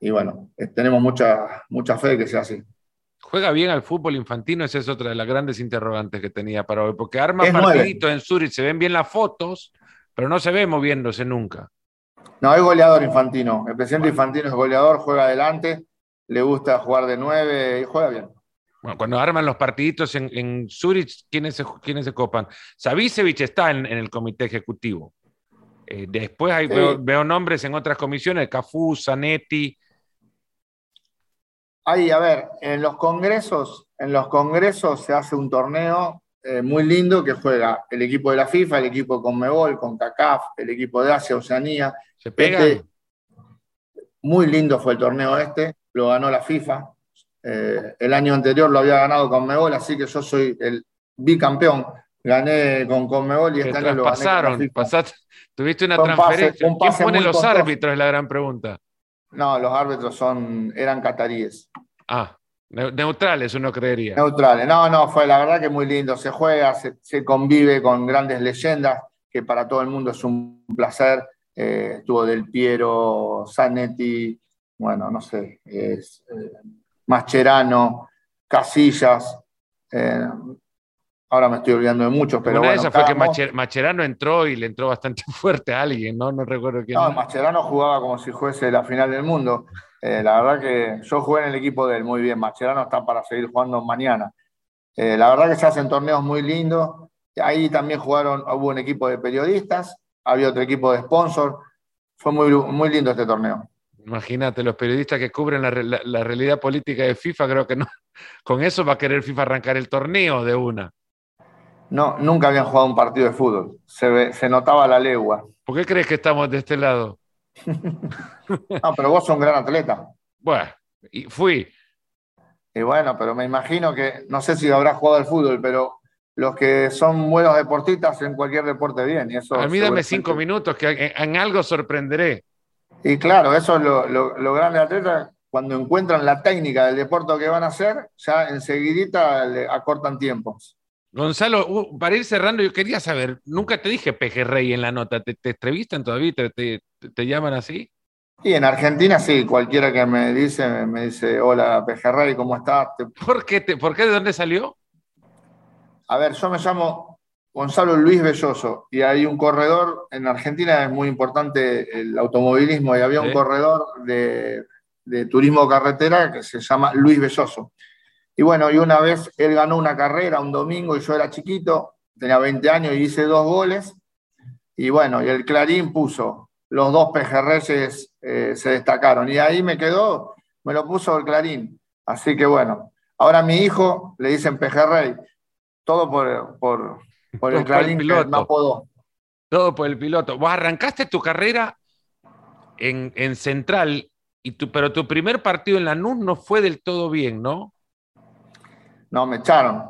y bueno, eh, tenemos mucha, mucha fe de que sea así. ¿Juega bien al fútbol infantino? Esa es otra de las grandes interrogantes que tenía para hoy, porque arma partiditos en Zurich, se ven bien las fotos, pero no se ve moviéndose nunca. No, es goleador Infantino. El presidente Infantino es goleador, juega adelante, le gusta jugar de nueve y juega bien. Bueno, cuando arman los partiditos en, en Zurich, ¿quiénes se, ¿quiénes se copan? Savicevic está en, el comité ejecutivo. Eh, después hay, veo, nombres en otras comisiones, Cafú, Zanetti. Ahí, a ver, en los congresos, en los congresos se hace un torneo eh, muy lindo que juega el equipo de la FIFA, el equipo de Conmebol, con CACAF, el equipo de Asia, Oceanía. ¿Se pegan? Este, muy lindo fue el torneo este, lo ganó la FIFA. Eh, el año anterior lo había ganado Conmebol, así que yo soy el bicampeón. Gané con Conmebol y este año lo gané. Pasaste, tuviste una transferencia. ¿Quién pone los árbitros? Es la gran pregunta. No, los árbitros son, eran cataríes. Ah, neutrales uno creería. Neutrales, no, no, fue la verdad que muy lindo. Se juega, se, convive con grandes leyendas, que para todo el mundo es un placer. Eh, estuvo Del Piero, Zanetti, bueno, no sé, es, eh, Mascherano, Casillas. Eh, ahora me estoy olvidando de muchos, pero. Una de esas fue que Mascherano entró y le entró bastante fuerte a alguien, ¿no? No recuerdo quién. No, Mascherano jugaba como si fuese la final del mundo. Eh, la verdad que yo jugué en el equipo de él muy bien. Mascherano está para seguir jugando mañana. Eh, la verdad que se hacen torneos muy lindos. Ahí también jugaron, hubo un equipo de periodistas, había otro equipo de sponsor. Fue muy, muy lindo este torneo. Imagínate, los periodistas que cubren la, realidad política de FIFA, creo que no. Con eso va a querer FIFA arrancar el torneo de una. No, nunca habían jugado un partido de fútbol. Se, notaba la legua. ¿Por qué crees que estamos de este lado? no, pero vos sos un gran atleta. Bueno, y fui. Y bueno, pero me imagino que, no sé si habrás jugado al fútbol, pero los que son buenos deportistas en cualquier deporte bien. Y eso a mí dame cinco minutos, que en algo sorprenderé. Y claro, eso es lo, lo, lo grande de atletas, cuando encuentran la técnica del deporte que van a hacer, ya enseguidita le acortan tiempos. Gonzalo, uh, para ir cerrando, yo quería saber, nunca te dije pejerrey en la nota, ¿te, te entrevistan todavía? ¿Te, te, llaman así? Y en Argentina sí, cualquiera que me dice, me, dice, hola pejerrey, ¿cómo estás? ¿Por qué, ¿Por qué? ¿De dónde salió? A ver, yo me llamo Gonzalo Luis Belloso, y hay un corredor, en Argentina es muy importante el automovilismo, y había un corredor de, turismo carretera que se llama Luis Belloso. Y bueno, y una vez él ganó una carrera un domingo y yo era chiquito, tenía 20 años y hice dos goles. Y bueno, y el Clarín puso, los dos pejerreyes eh, se destacaron. Y ahí me quedó, me lo puso el Clarín. Así que bueno, ahora a mi hijo le dicen pejerrey, todo por, por, por el Clarín piloto. Todo por el piloto. Vos arrancaste tu carrera en, Central, y tu, pero tu primer partido en la NUS no fue del todo bien, ¿no? No, me echaron.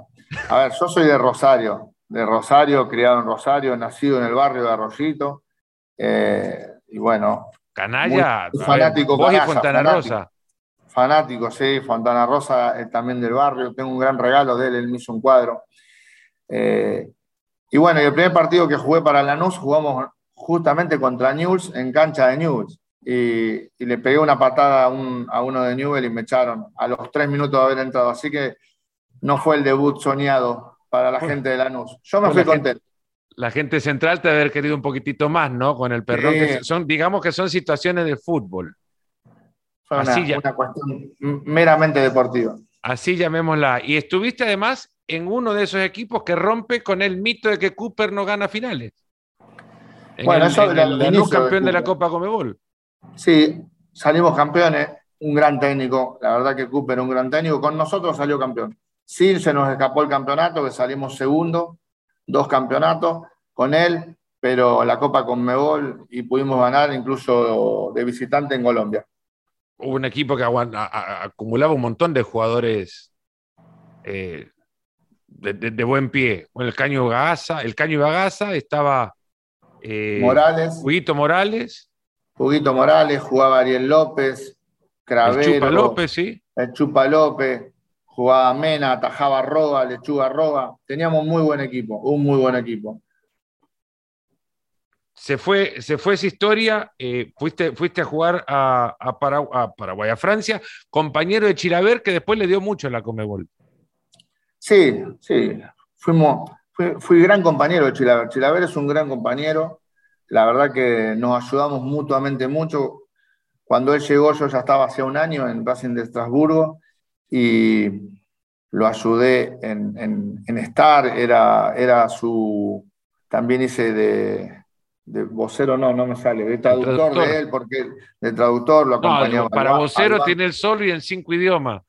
A ver, yo soy de Rosario, de Rosario, criado en Rosario, nacido en el barrio de Arroyito. Eh, y bueno. Canalla, fanático. vos y Fontana Rosa. Fanático, sí, Fontana Rosa es también del barrio. Tengo un gran regalo de él, él me hizo un cuadro. Eh, y bueno, el primer partido que jugué para Lanús jugamos justamente contra Newell's en cancha de Newell's. Y, le pegué una patada a, uno de Newell y me echaron a los tres minutos de haber entrado. Así que no fue el debut soñado para la gente de Lanús. Yo me fui contento. la gente central te haber querido un poquitito más, ¿no? Con el perrón. son, digamos que son situaciones de fútbol. Fue una cuestión meramente deportiva. Así llamémosla. Y estuviste además en uno de esos equipos que rompe con el mito de que Cooper no gana finales. bueno, eso era el, campeón de, la Copa Comebol. Sí, salimos campeones, un gran técnico, la verdad que Cooper un gran técnico, con nosotros salió campeón. Sí, se nos escapó el campeonato, que salimos segundo, dos campeonatos con él, pero la Copa Conmebol y pudimos ganar incluso de visitante en Colombia. Hubo un equipo que acumulaba un montón de jugadores eh, de, buen pie. el Caño Bagasa, el Caño Bagasa estaba eh, Morales. Huguito Morales. Huguito Morales, jugaba Ariel López, Cravero. El Chupa López, sí. El Chupa López, jugaba Mena, atajaba Roa, Lechuga Roa. Teníamos muy buen equipo, un muy buen equipo. Se fue, se fue esa historia, eh, fuiste, fuiste a jugar a, a, Paraguay, a Francia, compañero de Chilaver, que después le dio mucho en la Comebol. Sí, sí. Fuimos, fui, gran compañero de Chilaver. Chilaver es un gran compañero. la verdad que nos ayudamos mutuamente mucho. Cuando él llegó, yo ya estaba hace un año en Racing de Estrasburgo y lo ayudé en, estar, era, era su, también hice de, vocero, no, no me sale, de traductor, de él, porque de traductor lo acompañaba. para vocero tiene el solo y en cinco idiomas.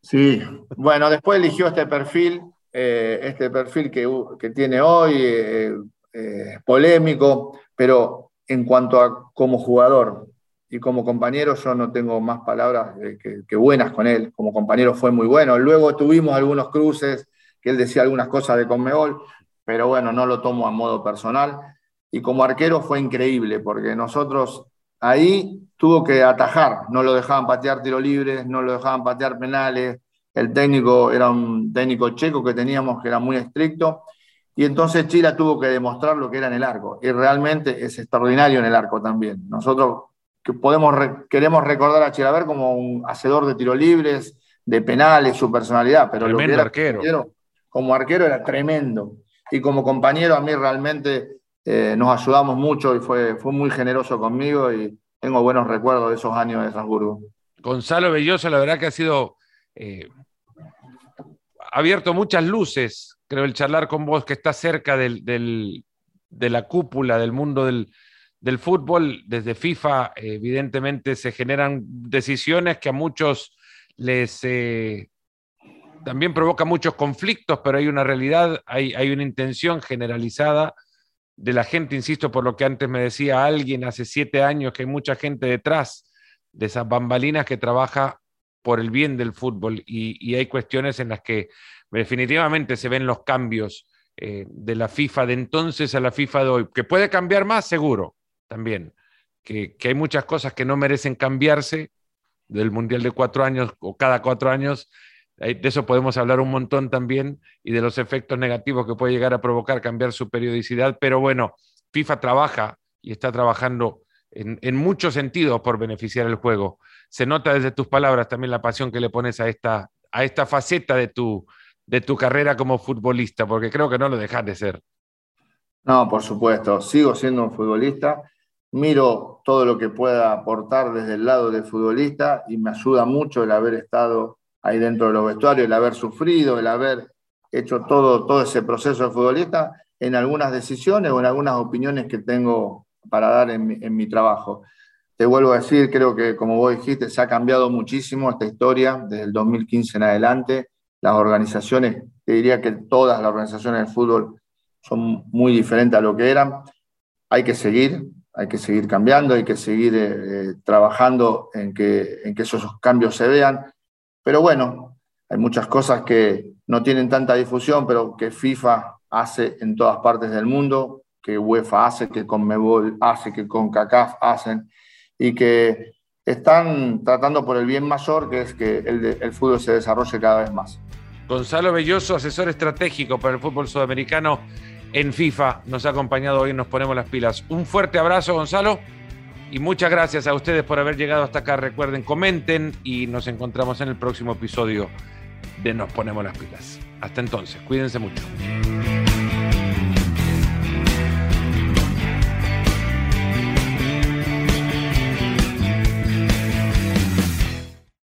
Sí, bueno, después eligió este perfil, eh, este perfil que, que tiene hoy, eh, eh, polémico, pero en cuanto a como jugador y como compañero, yo no tengo más palabras que, buenas con él. Como compañero fue muy bueno. Luego tuvimos algunos cruces, que él decía algunas cosas de Conmebol, pero bueno, no lo tomo a modo personal. Y como arquero fue increíble, porque nosotros ahí tuvo que atajar, no lo dejaban patear tiro libres, no lo dejaban patear penales, el técnico era un técnico checo que teníamos que era muy estricto, y entonces Chile tuvo que demostrar lo que era en el arco, y realmente es extraordinario en el arco también. Nosotros que podemos, queremos recordar a Chilaver como un hacedor de tiro libres, de penales, su personalidad, pero lo que era arquero. como arquero era tremendo. Y como compañero a mí realmente eh, nos ayudamos mucho y fue, fue muy generoso conmigo y tengo buenos recuerdos de esos años de Estrasburgo. Gonzalo Belloso, la verdad que ha sido eh, abierto muchas luces, creo, el charlar con vos que está cerca del, de la cúpula del mundo del, fútbol. Desde FIFA, evidentemente, se generan decisiones que a muchos les eh, también provoca muchos conflictos, pero hay una realidad, hay, hay una intención generalizada de la gente, insisto, por lo que antes me decía alguien hace siete años, que hay mucha gente detrás de esas bambalinas que trabaja por el bien del fútbol y, hay cuestiones en las que definitivamente se ven los cambios eh, de la FIFA de entonces a la FIFA de hoy, que puede cambiar más, seguro, también, que, que hay muchas cosas que no merecen cambiarse del Mundial de cuatro años o cada cuatro años, de eso podemos hablar un montón también y de los efectos negativos que puede llegar a provocar cambiar su periodicidad, pero bueno, FIFA trabaja y está trabajando en, muchos sentidos por beneficiar el juego. Se nota desde tus palabras también la pasión que le pones a esta, a esta faceta de tu, de tu carrera como futbolista, porque creo que no lo dejas de ser. No, por supuesto, sigo siendo un futbolista, miro todo lo que pueda aportar desde el lado del futbolista y me ayuda mucho el haber estado ahí dentro de los vestuarios, el haber sufrido, el haber hecho todo, todo ese proceso de futbolista en algunas decisiones o en algunas opiniones que tengo para dar en mi, trabajo. Te vuelvo a decir, creo que como vos dijiste, se ha cambiado muchísimo esta historia desde el 2015 en adelante. Las organizaciones, te diría que todas las organizaciones de fútbol son muy diferentes a lo que eran. Hay que seguir, hay que seguir cambiando, hay que seguir eh, eh, trabajando en que, esos cambios se vean. Pero bueno, hay muchas cosas que no tienen tanta difusión, pero que FIFA hace en todas partes del mundo, que UEFA hace, que Conmebol hace, que CONCACAF hacen, y que están tratando por el bien mayor, que es que el, el fútbol se desarrolle cada vez más. Gonzalo Belloso, asesor estratégico para el fútbol sudamericano en FIFA, nos ha acompañado hoy Nos Ponemos las Pilas. Un fuerte abrazo, Gonzalo. Y muchas gracias a ustedes por haber llegado hasta acá. Recuerden, comenten y nos encontramos en el próximo episodio de Nos Ponemos las Pilas. Hasta entonces, cuídense mucho.